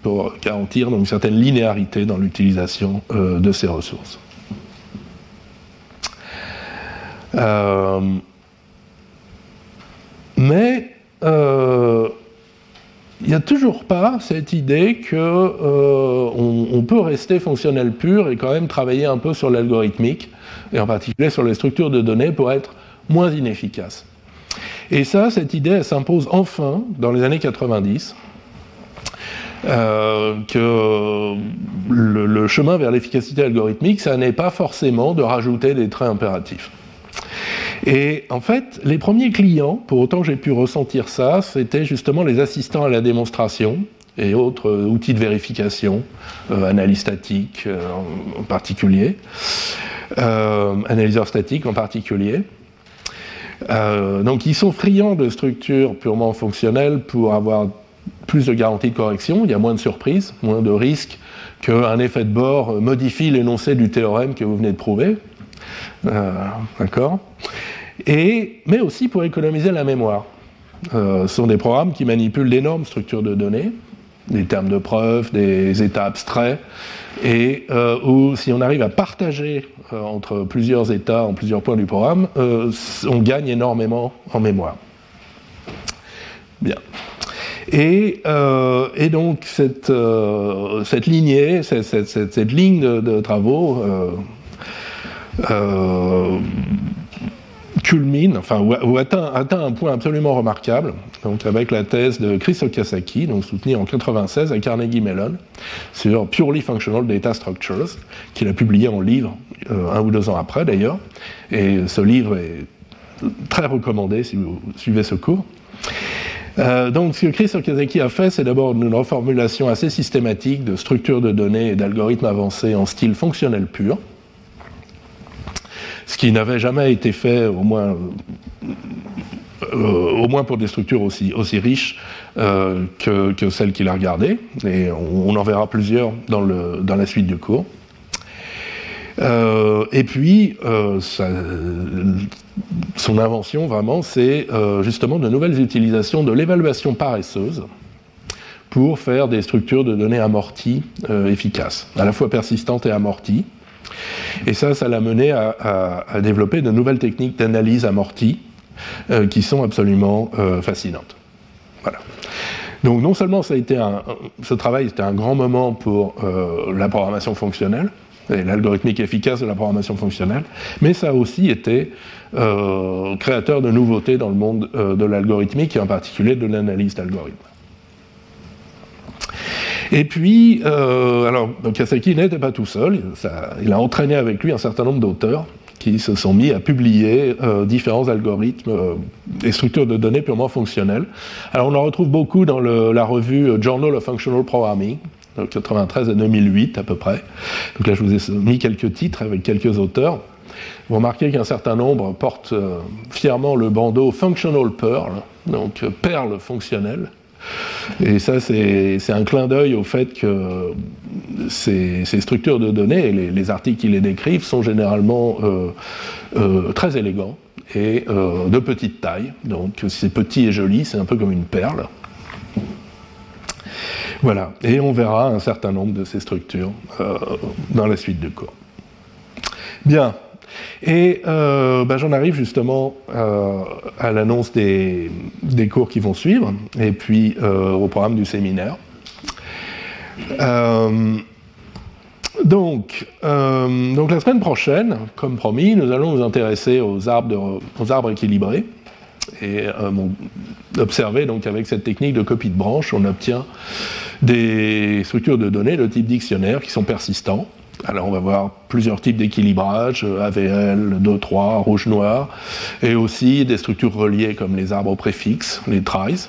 pour garantir donc, une certaine linéarité dans l'utilisation euh, de ces ressources. Euh, mais il n'y a toujours pas cette idée qu'on euh, on peut rester fonctionnel pur et quand même travailler un peu sur l'algorithmique, et en particulier sur les structures de données pour être moins inefficace. Et ça, cette idée, elle s'impose enfin dans les années 90, euh, que le, le, chemin vers l'efficacité algorithmique, ça n'est pas forcément de rajouter des traits impératifs. Et en fait, les premiers clients, pour autant j'ai pu ressentir ça, c'était justement les assistants à la démonstration et autres euh, outils de vérification, euh, analyse statique euh, en, particulier, analyseurs statiques en particulier. donc ils sont friands de structures purement fonctionnelles pour avoir plus de garanties de correction, il y a moins de surprises, moins de risques qu'un effet de bord modifie l'énoncé du théorème que vous venez de prouver. D'accord et, mais aussi pour économiser la mémoire. Euh, ce sont des programmes qui manipulent d'énormes structures de données, des termes de preuve, des états abstraits, et euh, où si on arrive à partager euh, entre plusieurs états en plusieurs points du programme, on gagne énormément en mémoire. Bien. Et, et donc cette, cette lignée, cette, cette, cette ligne de travaux culmine, enfin, ou, atteint, un point absolument remarquable, donc avec la thèse de Chris Okasaki, donc soutenue en 96 à Carnegie Mellon, sur Purely Functional Data Structures, qu'il a publié en livre euh, un ou deux ans après d'ailleurs. Et ce livre est très recommandé si vous suivez ce cours. Euh, donc, ce que Chris Okazaki a fait, c'est d'abord une reformulation assez systématique de structures de données et d'algorithmes avancés en style fonctionnel pur, ce qui n'avait jamais été fait, au moins au moins pour des structures aussi, riches que, que, celles qu'il a regardées. Et on, en verra plusieurs dans, la suite du cours. et puis, son invention, vraiment, c'est justement de nouvelles utilisations de l'évaluation paresseuse pour faire des structures de données amorties euh, efficaces, à la fois persistantes et amorties. Et ça, ça l'a mené à, développer de nouvelles techniques d'analyse amortie euh, qui sont absolument euh, fascinantes. Voilà. Donc non seulement ça a été ce travail était un grand moment pour la programmation fonctionnelle, et l'algorithmique efficace de la programmation fonctionnelle, mais ça a aussi été créateur de nouveautés dans le monde de l'algorithmique et en particulier de l'analyse d'algorithmes. Et puis, euh, alors, Kasaki n'était pas tout seul, il a entraîné avec lui un certain nombre d'auteurs qui se sont mis à publier euh, différents algorithmes euh, et structures de données purement fonctionnelles. Alors on en retrouve beaucoup dans la revue Journal of Functional Programming, de 93 à 2008 à peu près. Donc là je vous ai mis quelques titres avec quelques auteurs. Vous remarquez qu'un certain nombre portent fièrement le bandeau Functional Pearl, donc perle fonctionnelle. Et ça, c'est un clin d'œil au fait que ces, structures de données, les, les, articles qui les décrivent, sont généralement euh, euh, très élégants et euh, de petite taille. Donc c'est petit et joli, c'est un peu comme une perle. Voilà, et on verra un certain nombre de ces structures dans la suite du cours. Bien, et euh, ben, j'en arrive justement euh, à l'annonce des, cours qui vont suivre, et puis euh, au programme du séminaire. donc, donc la semaine prochaine, comme promis, nous allons nous intéresser aux arbres, équilibrés et observer donc avec cette technique de copie de branche, on obtient des structures de données de type dictionnaire qui sont persistants alors on va voir plusieurs types d'équilibrage, euh, AVL, 2, 3, rouge-noir, et aussi des structures reliées comme les arbres préfixes, les tries.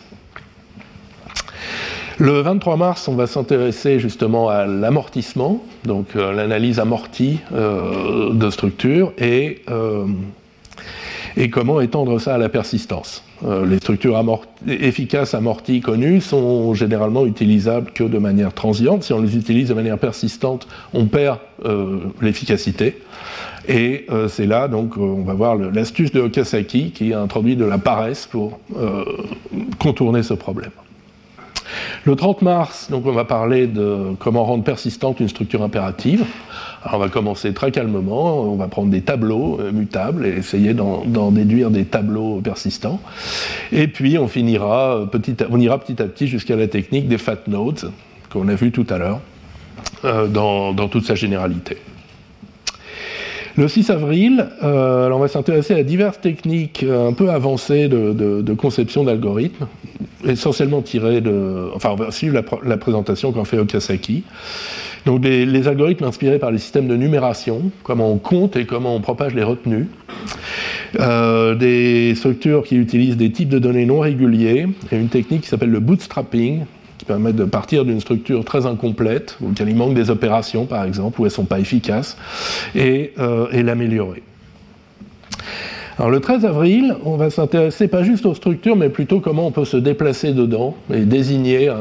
Le 23 mars, on va s'intéresser justement à l'amortissement, donc euh, l'analyse amortie euh, de structures, et et comment étendre ça à la persistance. Euh, les structures efficaces amorties connues sont généralement utilisables que de manière transiente. Si on les utilise de manière persistante, on perd euh, l'efficacité. Et euh, c'est là, donc, on va voir l'astuce de Okasaki qui a introduit de la paresse pour contourner ce problème. Le 30 mars, donc, on va parler de comment rendre persistante une structure impérative. On va commencer très calmement, on va prendre des tableaux euh, mutables et essayer d'en déduire des tableaux persistants. Et puis on finira, petit on ira petit à petit jusqu'à la technique des fat nodes qu'on a vu tout à l'heure euh, dans, toute sa généralité. Le 6 avril, euh, on va s'intéresser à diverses techniques un peu avancées de, conception d'algorithmes, essentiellement tirées de. Enfin, on va suivre la, la présentation qu'en fait Okasaki. Donc les, algorithmes inspirés par les systèmes de numération, comment on compte et comment on propage les retenues. Euh, des structures qui utilisent des types de données non réguliers et une technique qui s'appelle le bootstrapping, qui permet de partir d'une structure très incomplète, où il manque des opérations par exemple, où elles ne sont pas efficaces, et, euh, l'améliorer. Alors le 13 avril, on va s'intéresser pas juste aux structures, mais plutôt comment on peut se déplacer dedans et désigner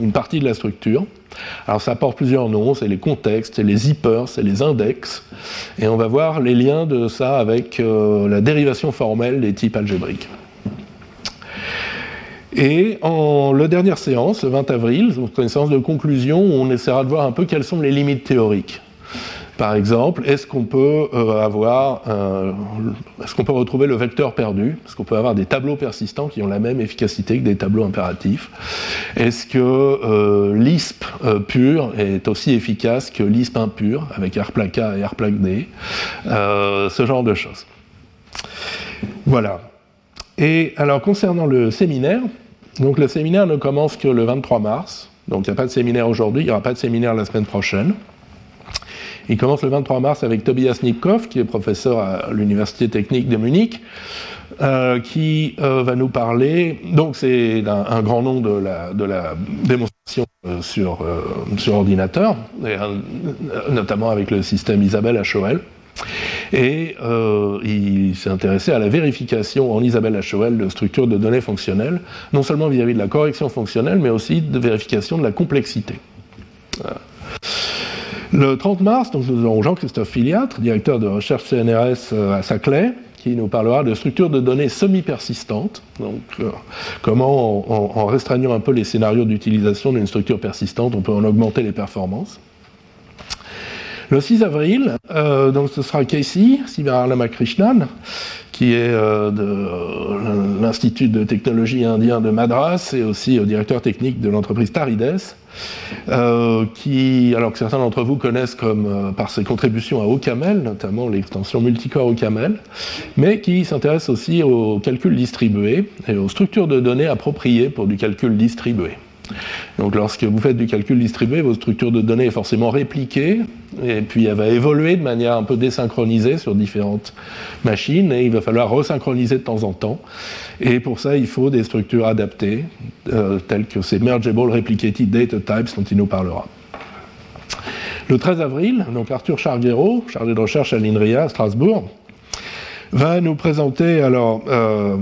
une partie de la structure. Alors ça porte plusieurs noms, c'est les contextes, c'est les zippers, c'est les index, et on va voir les liens de ça avec euh, la dérivation formelle des types algébriques. Et en la dernière séance, le 20 avril, une séance de conclusion où on essaiera de voir un peu quelles sont les limites théoriques par exemple, est-ce qu'on peut euh, avoir, est-ce qu'on peut retrouver le vecteur perdu? Est-ce qu'on peut avoir des tableaux persistants qui ont la même efficacité que des tableaux impératifs? Est-ce que euh, l'ISP euh, pur est aussi efficace que l'ISP impur avec R A et R D? Ce genre de choses. Voilà. Et alors concernant le séminaire, donc le séminaire ne commence que le 23 mars. Donc il n'y a pas de séminaire aujourd'hui, il n'y aura pas de séminaire la semaine prochaine. Il commence le 23 mars avec Tobias Nipkow, qui est professeur à l'Université technique de Munich, euh, qui euh, va nous parler. Donc, c'est un, grand nom de la, démonstration euh, sur, sur ordinateur, notamment avec le système Isabelle HOL. Et il s'est intéressé à la vérification en Isabelle HOL de structures de données fonctionnelles, non seulement vis-à-vis de la correction fonctionnelle, mais aussi de vérification de la complexité. Le 30 mars, donc, nous avons Jean-Christophe Filiatre, directeur de recherche CNRS à Saclay, qui nous parlera de structures de données semi-persistantes. Donc, euh, comment, en, restreignant un peu les scénarios d'utilisation d'une structure persistante, on peut en augmenter les performances. Le 6 avril, euh, donc ce sera Casey Sivaralamakrishnan, qui est euh, de l'Institut de technologie indien de Madras et aussi directeur technique de l'entreprise Tarides, euh, qui, alors que certains d'entre vous connaissent comme euh, par ses contributions à OCaml, notamment l'extension multicore OCaml, mais qui s'intéresse aussi au calcul distribué et aux structures de données appropriées pour du calcul distribué. Donc lorsque vous faites du calcul distribué, votre structure de données est forcément répliquée, et puis elle va évoluer de manière un peu désynchronisée sur différentes machines, et il va falloir resynchroniser de temps en temps. Et pour ça, il faut des structures adaptées, euh, telles que ces Mergeable Replicated Data Types dont il nous parlera. Le 13 avril, donc Arthur Charguero, chargé de recherche à l'INRIA à Strasbourg, va nous présenter alors euh,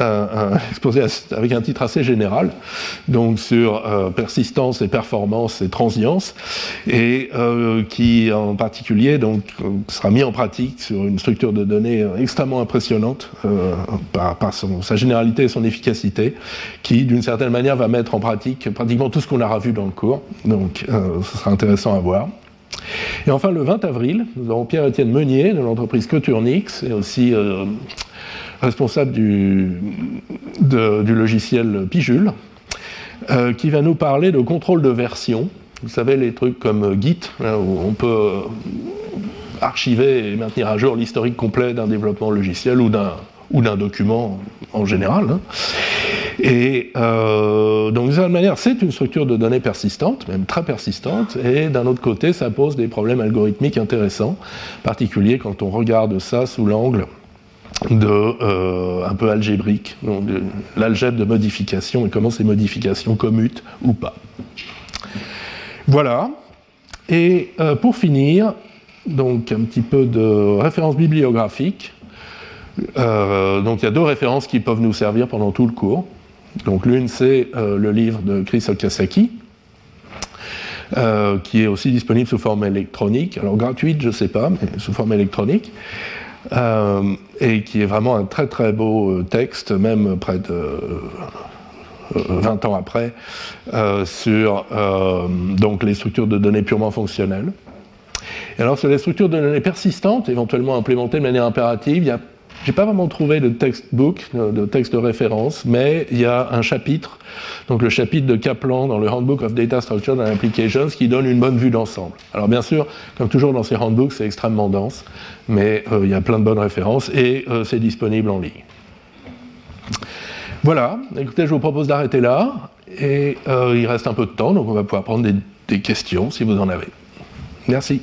un, (laughs) exposé avec un titre assez général, donc sur euh, persistance et performance et transience, et euh, qui en particulier donc sera mis en pratique sur une structure de données extrêmement impressionnante par, par sa généralité et son efficacité, qui d'une certaine manière va mettre en pratique pratiquement tout ce qu'on aura vu dans le cours. Donc, ce sera intéressant à voir. Et enfin, le 20 avril, nous avons Pierre-Étienne Meunier de l'entreprise Coturnix et aussi euh, responsable du, logiciel Pijule, euh, qui va nous parler de contrôle de version. Vous savez, les trucs comme Git, hein, où on peut archiver et maintenir à jour l'historique complet d'un développement logiciel ou d'un document en général. Hein. Et euh, donc, d'une certaine manière, c'est une structure de données persistante, même très persistante, et d'un autre côté, ça pose des problèmes algorithmiques intéressants, particulier quand on regarde ça sous l'angle de euh, un peu algébrique, l'algèbre de modification et comment ces modifications commutent ou pas. Voilà. Et euh, pour finir, donc un petit peu de références bibliographiques. donc il y a deux références qui peuvent nous servir pendant tout le cours. Donc l'une, c'est euh, le livre de Chris Okasaki, euh, qui est aussi disponible sous forme électronique, alors gratuite, je ne sais pas, mais sous forme électronique, euh, et qui est vraiment un très très beau texte, même près de 20 ans après, sur donc les structures de données purement fonctionnelles. Et alors sur les structures de données persistantes, éventuellement implémentées de manière impérative, il y a j'ai pas vraiment trouvé de textbook, de texte de référence, mais il y a un chapitre, donc le chapitre de Kaplan dans le Handbook of Data Structure and Applications, qui donne une bonne vue d'ensemble. Alors bien sûr, comme toujours dans ces handbooks, c'est extrêmement dense, mais euh, il y a plein de bonnes références et euh, c'est disponible en ligne. Voilà, écoutez, je vous propose d'arrêter là, et euh, il reste un peu de temps, donc on va pouvoir prendre des questions si vous en avez. Merci.